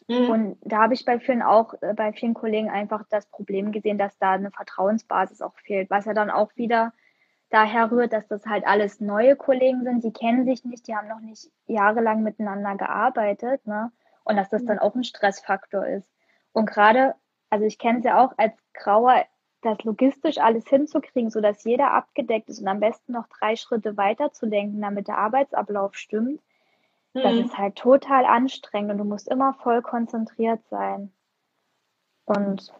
Mhm. Und da habe ich bei vielen auch, äh, bei vielen Kollegen einfach das Problem gesehen, dass da eine Vertrauensbasis auch fehlt, was ja dann auch wieder daher rührt, dass das halt alles neue Kollegen sind, die kennen sich nicht, die haben noch nicht jahrelang miteinander gearbeitet, ne? Und dass das dann auch ein Stressfaktor ist. Und gerade, also ich kenne es ja auch als Grauer, das logistisch alles hinzukriegen, sodass jeder abgedeckt ist und am besten noch drei Schritte weiter zu denken, damit der Arbeitsablauf stimmt, mhm. das ist halt total anstrengend und du musst immer voll konzentriert sein. Und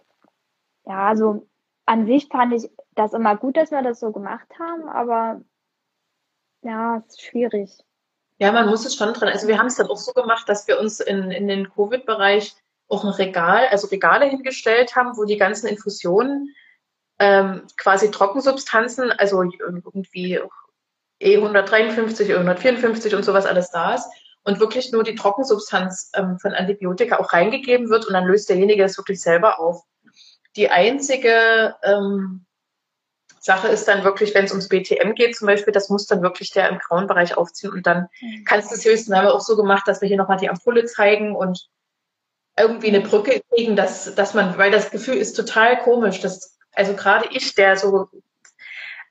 ja, also an sich fand ich das immer gut, dass wir das so gemacht haben, aber ja, es ist schwierig. Ja, man muss es schon dran. Also wir haben es dann auch so gemacht, dass wir uns in, in den Covid-Bereich auch ein Regal, also Regale hingestellt haben, wo die ganzen Infusionen ähm, quasi Trockensubstanzen, also irgendwie E153, E154 und sowas alles da ist und wirklich nur die Trockensubstanz ähm, von Antibiotika auch reingegeben wird und dann löst derjenige das wirklich selber auf. Die einzige ähm, Sache ist dann wirklich, wenn es ums BTM geht zum Beispiel, das muss dann wirklich der im grauen Bereich aufziehen und dann mhm. kannst du es höchstens, haben wir auch so gemacht, dass wir hier nochmal die Ampulle zeigen und irgendwie eine Brücke kriegen, dass, dass man, weil das Gefühl ist total komisch, dass, also gerade ich, der so,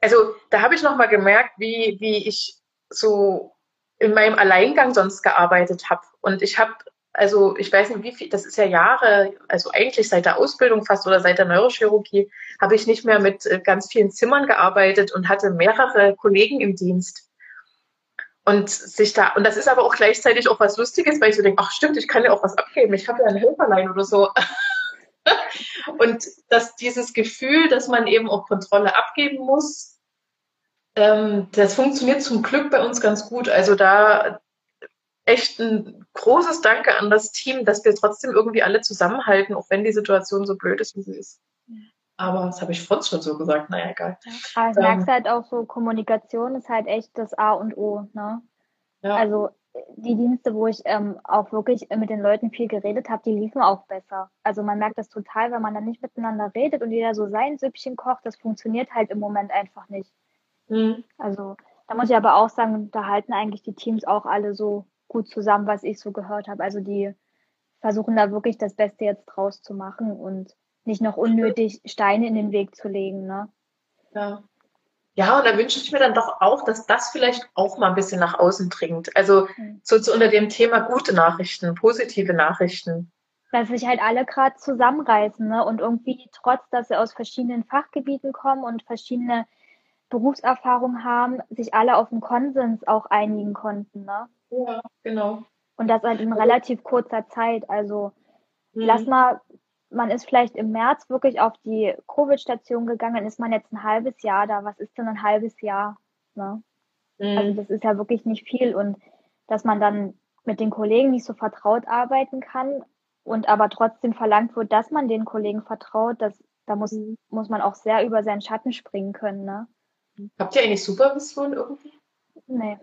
also da habe ich nochmal gemerkt, wie, wie ich so in meinem Alleingang sonst gearbeitet habe. Und ich habe also ich weiß nicht, wie viel, das ist ja Jahre, also eigentlich seit der Ausbildung fast oder seit der Neurochirurgie, habe ich nicht mehr mit äh, ganz vielen Zimmern gearbeitet und hatte mehrere Kollegen im Dienst. Und sich da, und das ist aber auch gleichzeitig auch was Lustiges, weil ich so denke, ach stimmt, ich kann ja auch was abgeben, ich habe ja ein Helferlein oder so. und dass dieses Gefühl, dass man eben auch Kontrolle abgeben muss, ähm, das funktioniert zum Glück bei uns ganz gut. Also da, echt ein großes Danke an das Team, dass wir trotzdem irgendwie alle zusammenhalten, auch wenn die Situation so blöd ist, wie sie ist. Aber das habe ich vorhin schon so gesagt, naja, egal. Aber es ähm, merkst halt auch so, Kommunikation ist halt echt das A und O, ne? Ja. Also die Dienste, wo ich ähm, auch wirklich mit den Leuten viel geredet habe, die liefen auch besser. Also man merkt das total, wenn man dann nicht miteinander redet und jeder so sein Süppchen kocht, das funktioniert halt im Moment einfach nicht. Mhm. Also da muss ich aber auch sagen, da halten eigentlich die Teams auch alle so gut zusammen, was ich so gehört habe. Also die versuchen da wirklich das Beste jetzt draus zu machen und nicht noch unnötig Steine in den Weg zu legen. Ne? Ja. Ja, und da wünsche ich mir dann doch auch, dass das vielleicht auch mal ein bisschen nach außen dringt. Also mhm. so, so unter dem Thema gute Nachrichten, positive Nachrichten. Dass sich halt alle gerade zusammenreißen ne? und irgendwie trotz, dass sie aus verschiedenen Fachgebieten kommen und verschiedene Berufserfahrungen haben, sich alle auf einen Konsens auch einigen konnten. Ne? Ja, genau. Und das halt in also relativ kurzer Zeit. Also mhm. lass mal man ist vielleicht im März wirklich auf die Covid-Station gegangen, dann ist man jetzt ein halbes Jahr da. Was ist denn ein halbes Jahr? Ne? Mhm. Also das ist ja wirklich nicht viel und dass man dann mit den Kollegen nicht so vertraut arbeiten kann und aber trotzdem verlangt wird, dass man den Kollegen vertraut, das, da muss, mhm. muss man auch sehr über seinen Schatten springen können. Ne? Habt ihr eigentlich Supervision irgendwie? Nee.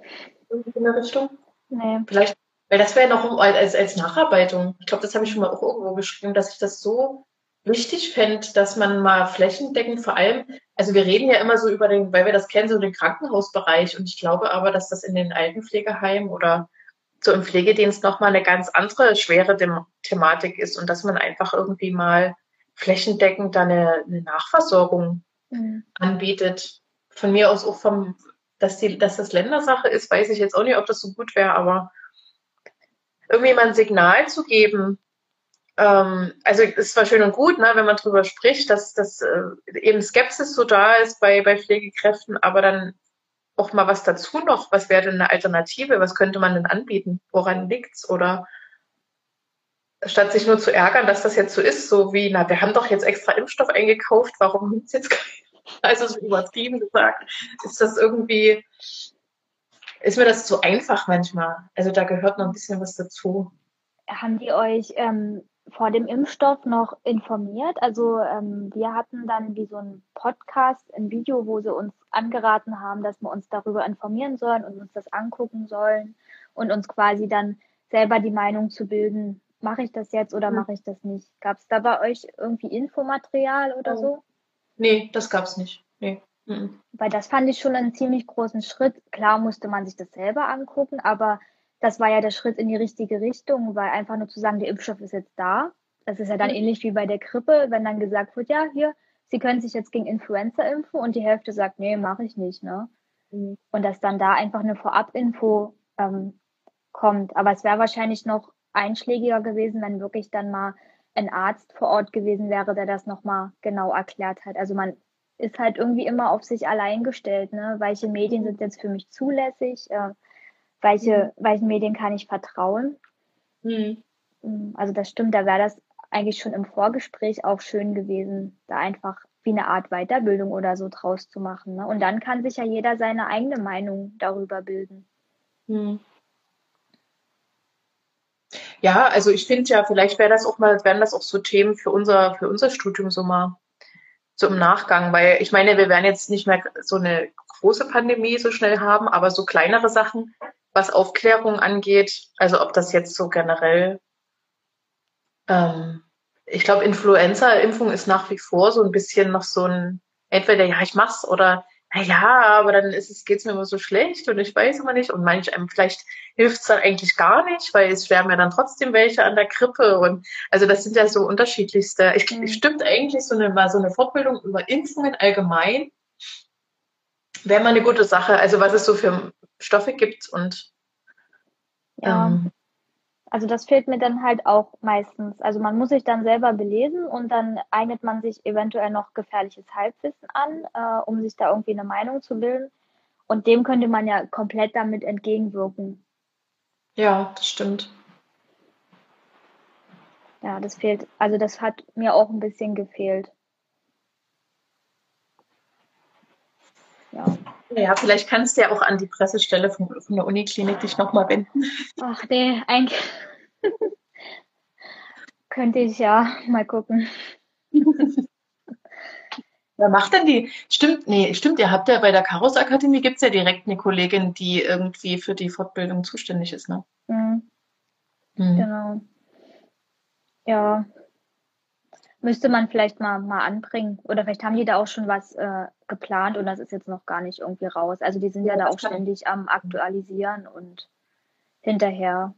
Irgendwie in der Richtung? Nee. Vielleicht weil das wäre noch als, als Nacharbeitung. Ich glaube, das habe ich schon mal auch irgendwo geschrieben, dass ich das so wichtig fände, dass man mal flächendeckend vor allem, also wir reden ja immer so über den, weil wir das kennen, so den Krankenhausbereich und ich glaube aber, dass das in den Altenpflegeheimen oder so im Pflegedienst nochmal eine ganz andere schwere Dem Thematik ist und dass man einfach irgendwie mal flächendeckend da eine, eine Nachversorgung mhm. anbietet. Von mir aus auch vom, dass die, dass das Ländersache ist, weiß ich jetzt auch nicht, ob das so gut wäre, aber irgendwie mal ein Signal zu geben. Ähm, also es war schön und gut, ne, wenn man drüber spricht, dass, dass äh, eben Skepsis so da ist bei, bei Pflegekräften, aber dann auch mal was dazu noch. Was wäre denn eine Alternative? Was könnte man denn anbieten? Woran liegt's? Oder statt sich nur zu ärgern, dass das jetzt so ist, so wie, na, wir haben doch jetzt extra Impfstoff eingekauft, warum nimmt's jetzt keiner? Also so übertrieben gesagt, ist das irgendwie, ist mir das zu einfach manchmal. Also da gehört noch ein bisschen was dazu. Haben die euch ähm, vor dem Impfstoff noch informiert? Also ähm, wir hatten dann wie so ein Podcast, ein Video, wo sie uns angeraten haben, dass wir uns darüber informieren sollen und uns das angucken sollen und uns quasi dann selber die Meinung zu bilden, mache ich das jetzt oder mhm. mache ich das nicht? Gab es da bei euch irgendwie Infomaterial oder oh. so? Nee, das gab es nicht. Nee. Mhm. Weil das fand ich schon einen ziemlich großen Schritt. Klar musste man sich das selber angucken, aber das war ja der Schritt in die richtige Richtung, weil einfach nur zu sagen, der Impfstoff ist jetzt da. Das ist ja dann mhm. ähnlich wie bei der Grippe, wenn dann gesagt wird, ja, hier, Sie können sich jetzt gegen Influenza impfen und die Hälfte sagt, nee, mache ich nicht, ne? Mhm. Und dass dann da einfach eine Vorabinfo ähm, kommt. Aber es wäre wahrscheinlich noch einschlägiger gewesen, wenn wirklich dann mal ein Arzt vor Ort gewesen wäre, der das nochmal genau erklärt hat. Also man ist halt irgendwie immer auf sich allein gestellt. Ne? Welche Medien sind jetzt für mich zulässig? Äh, welche, mhm. welchen Medien kann ich vertrauen? Mhm. Mm, also das stimmt, da wäre das eigentlich schon im Vorgespräch auch schön gewesen, da einfach wie eine Art Weiterbildung oder so draus zu machen. Ne? Und dann kann sich ja jeder seine eigene Meinung darüber bilden. Mhm. Ja, also ich finde ja, vielleicht wäre das auch mal, wären das auch so Themen für unser, für unser Studium so mal so im Nachgang, weil ich meine, wir werden jetzt nicht mehr so eine große Pandemie so schnell haben, aber so kleinere Sachen, was Aufklärung angeht, also ob das jetzt so generell, ähm, ich glaube, Influenza-Impfung ist nach wie vor so ein bisschen noch so ein, entweder ja, ich mach's oder na ja, aber dann ist es, geht's mir immer so schlecht und ich weiß immer nicht und manch einem vielleicht hilft's dann eigentlich gar nicht, weil es sterben ja dann trotzdem welche an der Grippe und also das sind ja so unterschiedlichste. Ich, mhm. Stimmt eigentlich so eine mal so eine Fortbildung über Impfungen allgemein wäre mal eine gute Sache. Also was es so für Stoffe gibt und ja. Ähm, also das fehlt mir dann halt auch meistens. Also man muss sich dann selber belesen und dann eignet man sich eventuell noch gefährliches Halbwissen an, äh, um sich da irgendwie eine Meinung zu bilden. Und dem könnte man ja komplett damit entgegenwirken. Ja, das stimmt. Ja, das fehlt. Also das hat mir auch ein bisschen gefehlt. Ja. Ja, vielleicht kannst du ja auch an die Pressestelle von, von der Uniklinik dich nochmal wenden. Ach nee, eigentlich könnte ich ja mal gucken. Wer macht denn die? Stimmt, nee, stimmt, ihr habt ja bei der Karos Akademie gibt es ja direkt eine Kollegin, die irgendwie für die Fortbildung zuständig ist, ne? Mhm. Mhm. Genau. Ja, müsste man vielleicht mal, mal anbringen. Oder vielleicht haben die da auch schon was äh, geplant und das ist jetzt noch gar nicht irgendwie raus. Also die sind ja, ja da auch ständig am Aktualisieren und hinterher.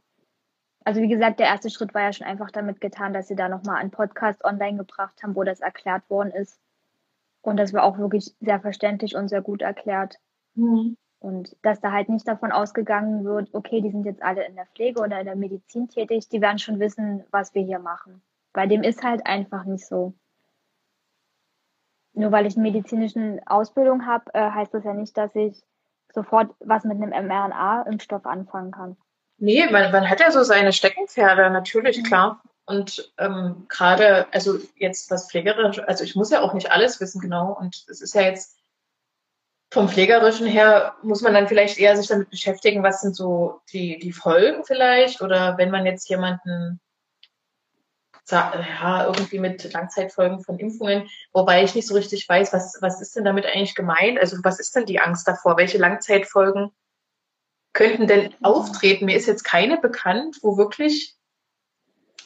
Also wie gesagt, der erste Schritt war ja schon einfach damit getan, dass sie da nochmal einen Podcast online gebracht haben, wo das erklärt worden ist. Und das war auch wirklich sehr verständlich und sehr gut erklärt. Mhm. Und dass da halt nicht davon ausgegangen wird, okay, die sind jetzt alle in der Pflege oder in der Medizin tätig, die werden schon wissen, was wir hier machen. Bei dem ist halt einfach nicht so. Nur weil ich eine medizinische Ausbildung habe, äh, heißt das ja nicht, dass ich sofort was mit einem mRNA-Impfstoff anfangen kann. Nee, man, man hat ja so seine Steckenpferde, natürlich, mhm. klar. Und ähm, gerade, also jetzt was Pflegerisch, also ich muss ja auch nicht alles wissen, genau. Und es ist ja jetzt vom Pflegerischen her, muss man dann vielleicht eher sich damit beschäftigen, was sind so die, die Folgen vielleicht. Oder wenn man jetzt jemanden ja, irgendwie mit Langzeitfolgen von Impfungen, wobei ich nicht so richtig weiß, was, was ist denn damit eigentlich gemeint? Also was ist denn die Angst davor? Welche Langzeitfolgen könnten denn auftreten? Mir ist jetzt keine bekannt, wo wirklich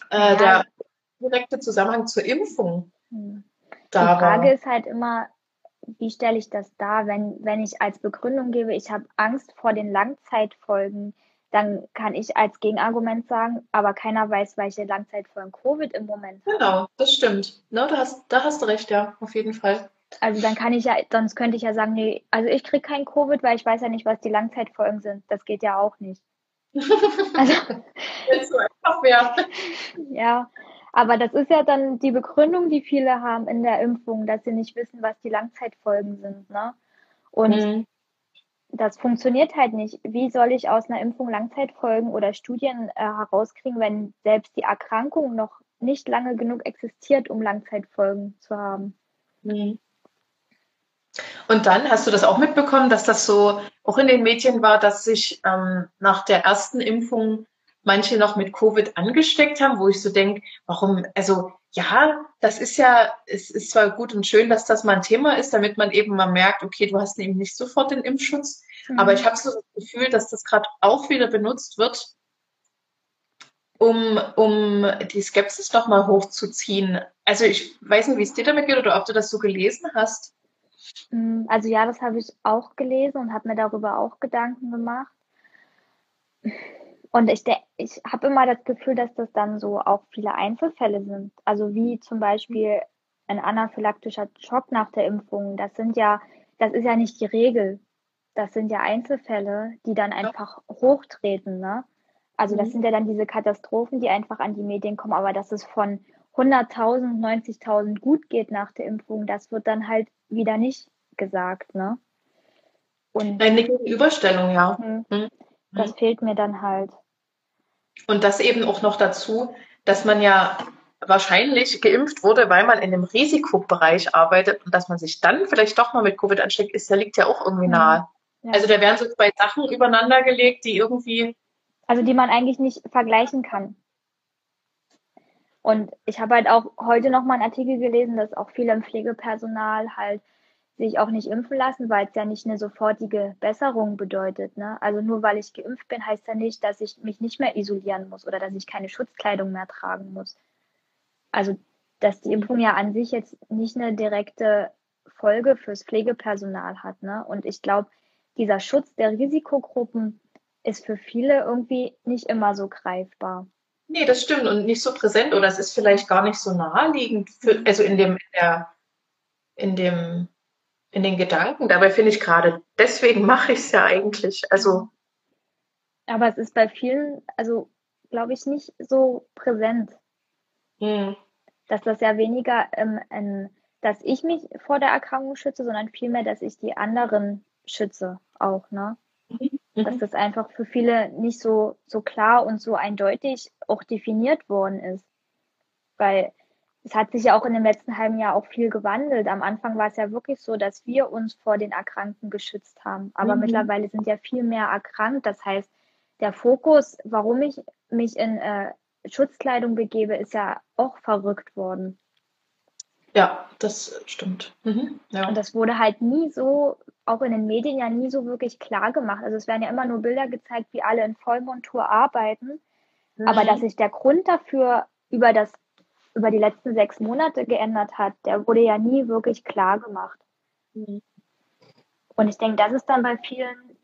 äh, ja. der direkte Zusammenhang zur Impfung hm. da Die Frage war. ist halt immer, wie stelle ich das dar, wenn, wenn ich als Begründung gebe, ich habe Angst vor den Langzeitfolgen, dann kann ich als Gegenargument sagen, aber keiner weiß, welche Langzeitfolgen Covid im Moment hat. Genau, das stimmt. No, da, hast, da hast du recht, ja, auf jeden Fall. Also dann kann ich ja, sonst könnte ich ja sagen, nee, also ich kriege kein Covid, weil ich weiß ja nicht, was die Langzeitfolgen sind. Das geht ja auch nicht. also, Jetzt so einfach mehr. Ja, aber das ist ja dann die Begründung, die viele haben in der Impfung, dass sie nicht wissen, was die Langzeitfolgen sind. Ne? Und mhm. Das funktioniert halt nicht. Wie soll ich aus einer Impfung Langzeitfolgen oder Studien äh, herauskriegen, wenn selbst die Erkrankung noch nicht lange genug existiert, um Langzeitfolgen zu haben? Mhm. Und dann hast du das auch mitbekommen, dass das so auch in den Medien war, dass sich ähm, nach der ersten Impfung manche noch mit Covid angesteckt haben, wo ich so denke, warum, also ja, das ist ja, es ist zwar gut und schön, dass das mal ein Thema ist, damit man eben mal merkt, okay, du hast eben nicht sofort den Impfschutz, mhm. aber ich habe so das Gefühl, dass das gerade auch wieder benutzt wird, um, um die Skepsis noch mal hochzuziehen. Also ich weiß nicht, wie es dir damit geht oder ob du das so gelesen hast. Mm, also ja, das habe ich auch gelesen und habe mir darüber auch Gedanken gemacht. Und ich, ich habe immer das Gefühl, dass das dann so auch viele Einzelfälle sind. Also wie zum Beispiel ein anaphylaktischer Schock nach der Impfung. Das sind ja, das ist ja nicht die Regel. Das sind ja Einzelfälle, die dann einfach hochtreten. Ne? Also das mhm. sind ja dann diese Katastrophen, die einfach an die Medien kommen. Aber dass es von 100.000, 90.000 gut geht nach der Impfung, das wird dann halt wieder nicht gesagt. Ne? Und eine Gegenüberstellung, ja. Mhm. Mhm. Das fehlt mir dann halt. Und das eben auch noch dazu, dass man ja wahrscheinlich geimpft wurde, weil man in einem Risikobereich arbeitet und dass man sich dann vielleicht doch mal mit Covid ansteckt, ist, da liegt ja auch irgendwie mhm. nahe. Ja. Also da werden so zwei Sachen übereinander gelegt, die irgendwie. Also die man eigentlich nicht vergleichen kann. Und ich habe halt auch heute noch mal einen Artikel gelesen, dass auch viele im Pflegepersonal halt sich auch nicht impfen lassen, weil es ja nicht eine sofortige Besserung bedeutet. Ne? Also nur weil ich geimpft bin, heißt ja nicht, dass ich mich nicht mehr isolieren muss oder dass ich keine Schutzkleidung mehr tragen muss. Also dass die Impfung ja an sich jetzt nicht eine direkte Folge fürs Pflegepersonal hat. Ne? Und ich glaube, dieser Schutz der Risikogruppen ist für viele irgendwie nicht immer so greifbar. Nee, das stimmt und nicht so präsent oder es ist vielleicht gar nicht so naheliegend, für, also in dem, in der, in dem in den Gedanken. Dabei finde ich gerade, deswegen mache ich es ja eigentlich. Also. Aber es ist bei vielen, also glaube ich, nicht so präsent. Hm. Dass das ja weniger, ähm, ähm, dass ich mich vor der Erkrankung schütze, sondern vielmehr, dass ich die anderen schütze auch, ne? Mhm. Dass das einfach für viele nicht so, so klar und so eindeutig auch definiert worden ist. Weil es hat sich ja auch in dem letzten halben Jahr auch viel gewandelt. Am Anfang war es ja wirklich so, dass wir uns vor den Erkrankten geschützt haben. Aber mhm. mittlerweile sind ja viel mehr erkrankt. Das heißt, der Fokus, warum ich mich in äh, Schutzkleidung begebe, ist ja auch verrückt worden. Ja, das stimmt. Mhm, ja. Und das wurde halt nie so, auch in den Medien ja nie so wirklich klar gemacht. Also es werden ja immer nur Bilder gezeigt, wie alle in Vollmontur arbeiten. Mhm. Aber dass sich der Grund dafür über das über die letzten sechs Monate geändert hat, der wurde ja nie wirklich klar gemacht. Mhm. Und ich denke, das ist dann bei vielen,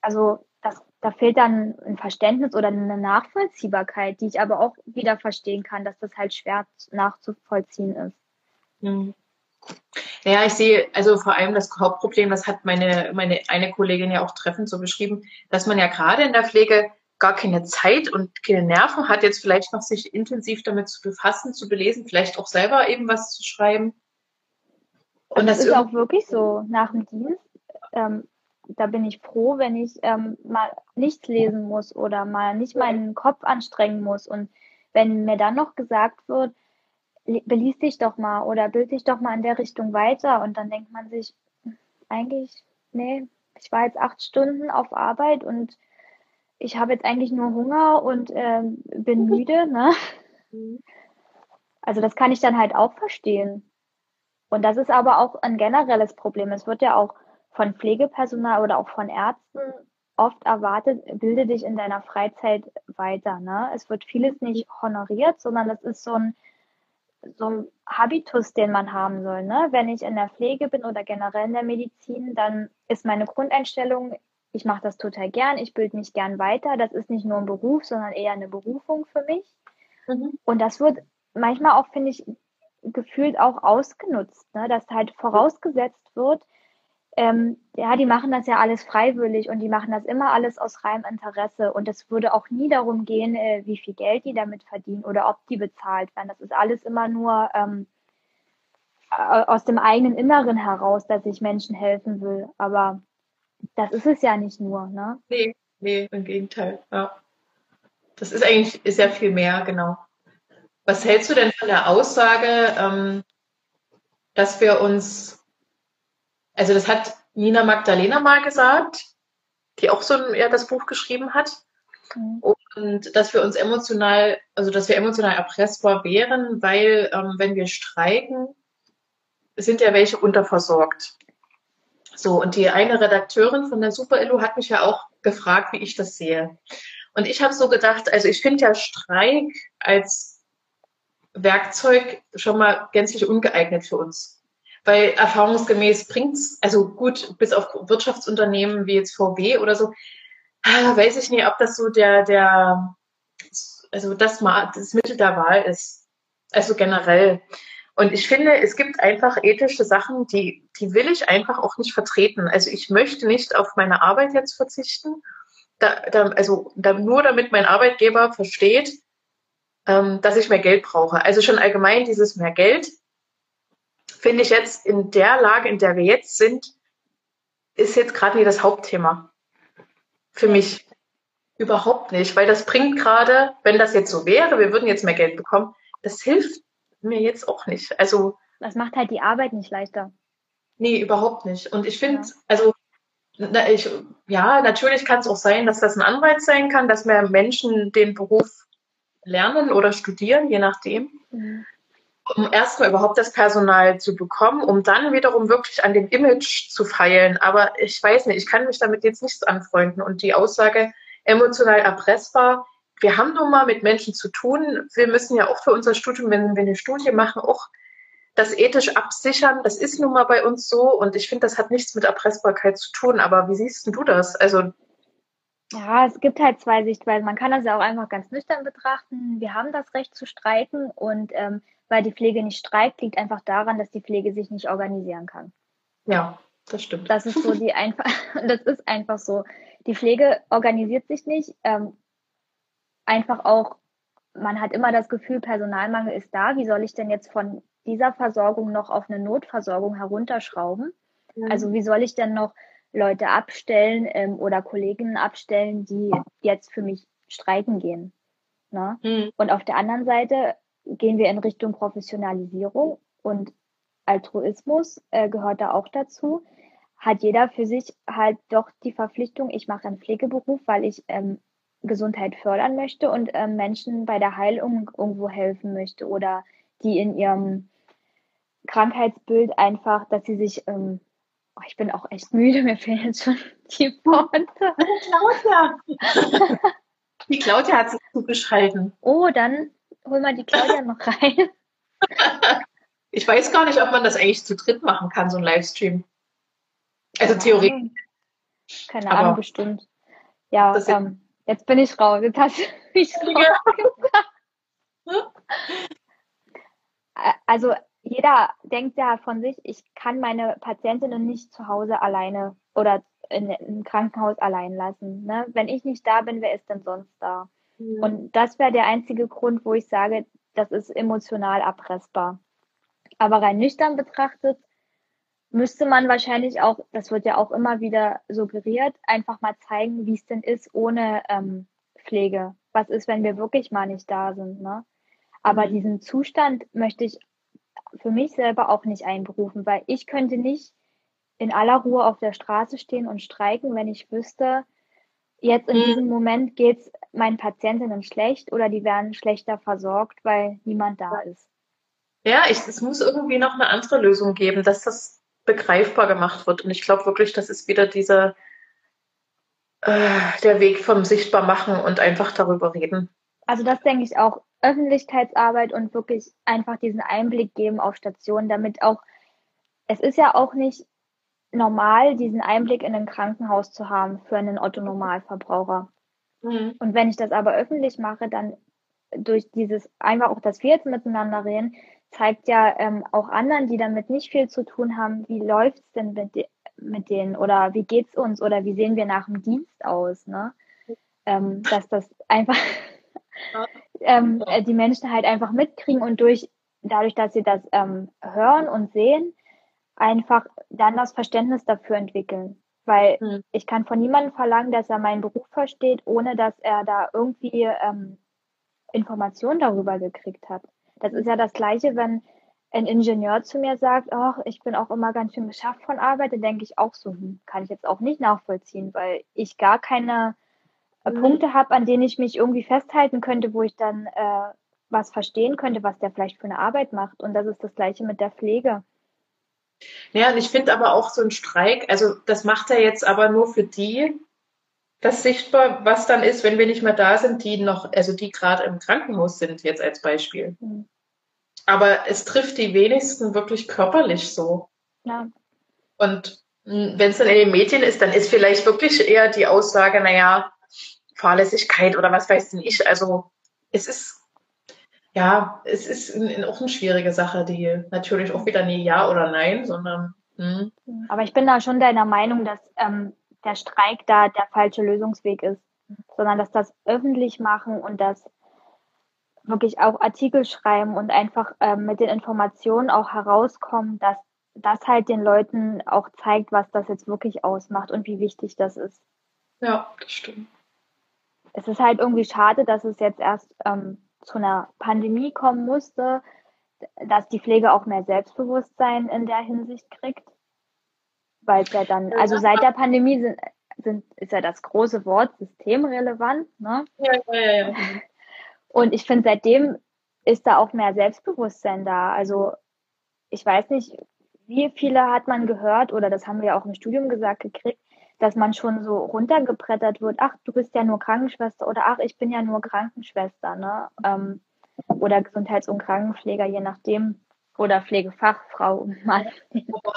also das, da fehlt dann ein Verständnis oder eine Nachvollziehbarkeit, die ich aber auch wieder verstehen kann, dass das halt schwer nachzuvollziehen ist. Mhm. Naja, ich sehe also vor allem das Hauptproblem, das hat meine, meine eine Kollegin ja auch treffend so beschrieben, dass man ja gerade in der Pflege gar keine Zeit und keine Nerven hat, jetzt vielleicht noch sich intensiv damit zu befassen, zu belesen, vielleicht auch selber eben was zu schreiben. Und das, das ist auch wirklich so. Nach dem Dienst, ähm, da bin ich froh, wenn ich ähm, mal nichts lesen muss oder mal nicht meinen Kopf anstrengen muss. Und wenn mir dann noch gesagt wird, beließ dich doch mal oder bild dich doch mal in der Richtung weiter. Und dann denkt man sich, eigentlich, nee, ich war jetzt acht Stunden auf Arbeit und ich habe jetzt eigentlich nur Hunger und ähm, bin müde. Ne? Mhm. Also das kann ich dann halt auch verstehen. Und das ist aber auch ein generelles Problem. Es wird ja auch von Pflegepersonal oder auch von Ärzten oft erwartet, bilde dich in deiner Freizeit weiter. Ne? Es wird vieles nicht honoriert, sondern es ist so ein so ein Habitus, den man haben soll. Ne? Wenn ich in der Pflege bin oder generell in der Medizin, dann ist meine Grundeinstellung, ich mache das total gern, ich bilde mich gern weiter. Das ist nicht nur ein Beruf, sondern eher eine Berufung für mich. Mhm. Und das wird manchmal auch, finde ich, gefühlt auch ausgenutzt, ne? dass halt vorausgesetzt wird, ähm, ja, die machen das ja alles freiwillig und die machen das immer alles aus reinem Interesse. Und es würde auch nie darum gehen, äh, wie viel Geld die damit verdienen oder ob die bezahlt werden. Das ist alles immer nur ähm, aus dem eigenen Inneren heraus, dass ich Menschen helfen will. Aber das ist es ja nicht nur, ne? Nee, nee, im Gegenteil, ja. Das ist eigentlich sehr viel mehr, genau. Was hältst du denn von der Aussage, ähm, dass wir uns also das hat Nina Magdalena mal gesagt, die auch so ein, ja, das Buch geschrieben hat. Mhm. Und dass wir uns emotional, also dass wir emotional erpressbar wären, weil ähm, wenn wir streiken, sind ja welche unterversorgt. So, und die eine Redakteurin von der Super Illu hat mich ja auch gefragt, wie ich das sehe. Und ich habe so gedacht, also ich finde ja Streik als Werkzeug schon mal gänzlich ungeeignet für uns weil erfahrungsgemäß bringt's, also gut, bis auf Wirtschaftsunternehmen wie jetzt VW oder so, ah, weiß ich nicht, ob das so der, der, also das, das Mittel der Wahl ist. Also generell. Und ich finde, es gibt einfach ethische Sachen, die, die will ich einfach auch nicht vertreten. Also ich möchte nicht auf meine Arbeit jetzt verzichten. Da, da, also da, nur damit mein Arbeitgeber versteht, ähm, dass ich mehr Geld brauche. Also schon allgemein dieses mehr Geld finde ich jetzt in der Lage, in der wir jetzt sind, ist jetzt gerade nicht das Hauptthema. Für mich überhaupt nicht, weil das bringt gerade, wenn das jetzt so wäre, wir würden jetzt mehr Geld bekommen, das hilft mir jetzt auch nicht. Also. Das macht halt die Arbeit nicht leichter. Nee, überhaupt nicht. Und ich finde, ja. also, na, ich, ja, natürlich kann es auch sein, dass das ein Anreiz sein kann, dass mehr Menschen den Beruf lernen oder studieren, je nachdem. Mhm um erstmal überhaupt das Personal zu bekommen, um dann wiederum wirklich an dem Image zu feilen. Aber ich weiß nicht, ich kann mich damit jetzt nicht anfreunden. Und die Aussage emotional erpressbar, wir haben nun mal mit Menschen zu tun. Wir müssen ja auch für unser Studium, wenn wir eine Studie machen, auch das ethisch absichern. Das ist nun mal bei uns so. Und ich finde, das hat nichts mit Erpressbarkeit zu tun. Aber wie siehst du das? Also ja, es gibt halt zwei Sichtweisen. Man kann das ja auch einfach ganz nüchtern betrachten. Wir haben das Recht zu streiken und ähm, weil die Pflege nicht streikt, liegt einfach daran, dass die Pflege sich nicht organisieren kann. Ja, das stimmt. Das ist so die einfach, das ist einfach so. Die Pflege organisiert sich nicht. Ähm, einfach auch, man hat immer das Gefühl, Personalmangel ist da. Wie soll ich denn jetzt von dieser Versorgung noch auf eine Notversorgung herunterschrauben? Mhm. Also wie soll ich denn noch Leute abstellen ähm, oder Kolleginnen abstellen, die jetzt für mich streiken gehen? Ne? Mhm. Und auf der anderen Seite gehen wir in Richtung Professionalisierung und Altruismus äh, gehört da auch dazu. Hat jeder für sich halt doch die Verpflichtung, ich mache einen Pflegeberuf, weil ich ähm, Gesundheit fördern möchte und ähm, Menschen bei der Heilung irgendwo helfen möchte oder die in ihrem Krankheitsbild einfach, dass sie sich, ähm, oh, ich bin auch echt müde, mir fehlen jetzt schon die Worte. Claudia! Die Claudia hat sich zugeschalten. Oh, dann hol mal die Claudia noch rein. Ich weiß gar nicht, ob man das eigentlich zu dritt machen kann, so ein Livestream. Also theoretisch. Ahnung. Keine Ahnung, bestimmt. Ja, ähm, jetzt bin ich raus. Jetzt hast du mich raus. also jeder denkt ja von sich, ich kann meine Patientinnen nicht zu Hause alleine oder in, im Krankenhaus allein lassen. Ne? Wenn ich nicht da bin, wer ist denn sonst da? Mhm. Und das wäre der einzige Grund, wo ich sage, das ist emotional erpressbar. Aber rein nüchtern betrachtet müsste man wahrscheinlich auch, das wird ja auch immer wieder suggeriert, einfach mal zeigen, wie es denn ist ohne ähm, Pflege. Was ist, wenn wir wirklich mal nicht da sind, ne? Aber mhm. diesen Zustand möchte ich für mich selber auch nicht einberufen, weil ich könnte nicht in aller Ruhe auf der Straße stehen und streiken, wenn ich wüsste, jetzt in mhm. diesem Moment geht es meinen Patientinnen schlecht oder die werden schlechter versorgt, weil niemand da ist. Ja, ich, es muss irgendwie noch eine andere Lösung geben, dass das begreifbar gemacht wird. Und ich glaube wirklich, das ist wieder dieser äh, der Weg vom Sichtbarmachen und einfach darüber reden. Also das denke ich auch. Öffentlichkeitsarbeit und wirklich einfach diesen Einblick geben auf Stationen, damit auch, es ist ja auch nicht normal, diesen Einblick in ein Krankenhaus zu haben für einen Otto-Normalverbraucher. Mhm. Und wenn ich das aber öffentlich mache, dann durch dieses, einfach auch, dass wir jetzt miteinander reden, zeigt ja ähm, auch anderen, die damit nicht viel zu tun haben, wie läuft's denn mit, de mit denen oder wie geht's uns oder wie sehen wir nach dem Dienst aus, ne? Ähm, dass das einfach ähm, die Menschen halt einfach mitkriegen und durch dadurch, dass sie das ähm, hören und sehen, einfach dann das Verständnis dafür entwickeln. Weil mhm. ich kann von niemandem verlangen, dass er meinen Beruf versteht, ohne dass er da irgendwie ähm, Informationen darüber gekriegt hat. Das ist ja das Gleiche, wenn ein Ingenieur zu mir sagt, ach, ich bin auch immer ganz schön beschafft von Arbeit, dann denke ich auch so, hm, kann ich jetzt auch nicht nachvollziehen, weil ich gar keine äh, mhm. Punkte habe, an denen ich mich irgendwie festhalten könnte, wo ich dann äh, was verstehen könnte, was der vielleicht für eine Arbeit macht. Und das ist das Gleiche mit der Pflege. Ja, und ich finde aber auch so ein Streik, also das macht er jetzt aber nur für die, das sichtbar, was dann ist, wenn wir nicht mehr da sind, die noch, also die gerade im Krankenhaus sind, jetzt als Beispiel. Mhm. Aber es trifft die wenigsten wirklich körperlich so. Ja. Und wenn es dann in den Medien ist, dann ist vielleicht wirklich eher die Aussage, naja, Fahrlässigkeit oder was weiß ich. Also es ist ja, es ist auch eine schwierige Sache, die natürlich auch wieder nie Ja oder Nein, sondern. Hm. Aber ich bin da schon deiner Meinung, dass ähm, der Streik da der falsche Lösungsweg ist, sondern dass das öffentlich machen und das wirklich auch Artikel schreiben und einfach ähm, mit den Informationen auch herauskommen, dass das halt den Leuten auch zeigt, was das jetzt wirklich ausmacht und wie wichtig das ist. Ja, das stimmt. Es ist halt irgendwie schade, dass es jetzt erst ähm, zu einer Pandemie kommen musste, dass die Pflege auch mehr Selbstbewusstsein in der Hinsicht kriegt. Weil es ja dann, also seit der Pandemie sind, sind, ist ja das große Wort systemrelevant, ne? Ja, ja, ja. Und ich finde, seitdem ist da auch mehr Selbstbewusstsein da. Also ich weiß nicht, wie viele hat man gehört, oder das haben wir auch im Studium gesagt gekriegt, dass man schon so runtergebrettert wird, ach, du bist ja nur Krankenschwester oder ach, ich bin ja nur Krankenschwester, ne? Ähm, oder Gesundheits- und Krankenpfleger, je nachdem. Oder Pflegefachfrau Mann.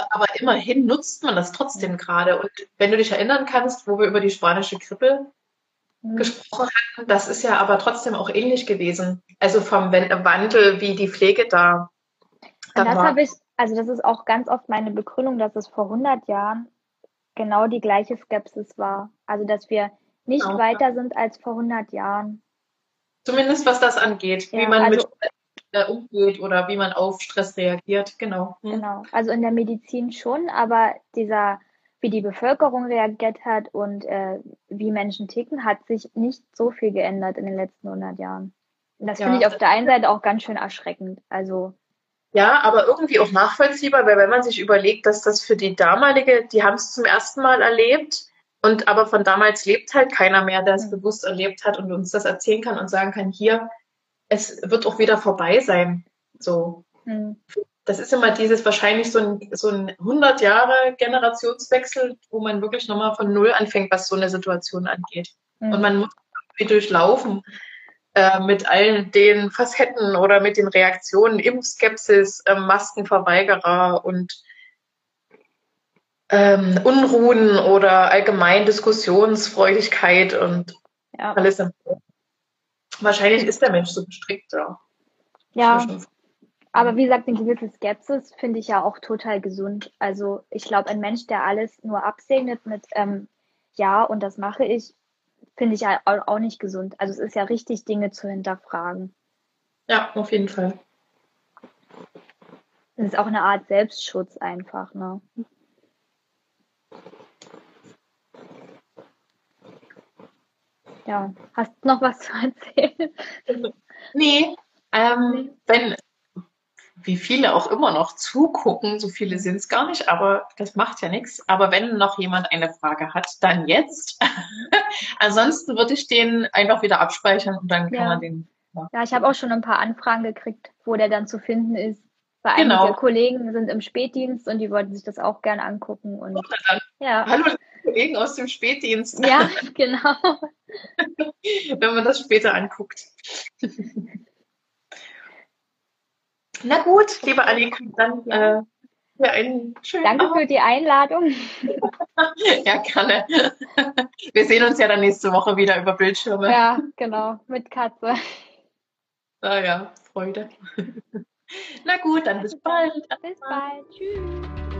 Aber, immerhin nutzt man das trotzdem gerade. Und wenn du dich erinnern kannst, wo wir über die spanische Grippe mhm. gesprochen hatten, das ist ja aber trotzdem auch ähnlich gewesen. Also vom Wandel, wie die Pflege da. da das habe ich, also das ist auch ganz oft meine Begründung, dass es vor 100 Jahren genau die gleiche Skepsis war. Also, dass wir nicht genau. weiter sind als vor 100 Jahren. Zumindest was das angeht, ja, wie man also, mit umgeht oder wie man auf Stress reagiert, genau. Hm. Genau, also in der Medizin schon, aber dieser, wie die Bevölkerung reagiert hat und äh, wie Menschen ticken, hat sich nicht so viel geändert in den letzten 100 Jahren. Und das ja, finde ich auf der einen Seite auch ganz schön erschreckend. Also ja, aber irgendwie auch nachvollziehbar, weil wenn man sich überlegt, dass das für die damalige, die haben es zum ersten Mal erlebt und aber von damals lebt halt keiner mehr, der es mhm. bewusst erlebt hat und uns das erzählen kann und sagen kann, hier, es wird auch wieder vorbei sein. So. Mhm. Das ist immer dieses wahrscheinlich so ein, so ein 100 Jahre Generationswechsel, wo man wirklich nochmal von Null anfängt, was so eine Situation angeht. Mhm. Und man muss durchlaufen. Äh, mit all den Facetten oder mit den Reaktionen, Impfskepsis, äh, Maskenverweigerer und ähm, Unruhen oder allgemein Diskussionsfreudigkeit und ja. alles. Wahrscheinlich ist der Mensch so gestrickt. Ja. ja. Aber wie gesagt, eine gewisse Skepsis finde ich ja auch total gesund. Also ich glaube, ein Mensch, der alles nur absegnet mit ähm, ja und das mache ich, finde ich ja auch nicht gesund. Also es ist ja richtig, Dinge zu hinterfragen. Ja, auf jeden Fall. Das ist auch eine Art Selbstschutz einfach, ne? Ja, hast du noch was zu erzählen? Nee, ähm, wenn, wie viele auch immer noch zugucken, so viele sind es gar nicht, aber das macht ja nichts. Aber wenn noch jemand eine Frage hat, dann jetzt. Ansonsten würde ich den einfach wieder abspeichern und dann kann ja. man den. Ja, ja ich habe auch schon ein paar Anfragen gekriegt, wo der dann zu finden ist. Weil genau. einige Kollegen sind im Spätdienst und die wollten sich das auch gerne angucken. Und, dann, ja. Hallo Kollegen aus dem Spätdienst. Ja, genau. wenn man das später anguckt. Na gut, liebe Annika, dann äh, für einen schönen Danke Abend. für die Einladung. ja, gerne. Wir sehen uns ja dann nächste Woche wieder über Bildschirme. Ja, genau, mit Katze. Ah ja, Freude. Na gut, dann bis bald. Bis bald. Tschüss.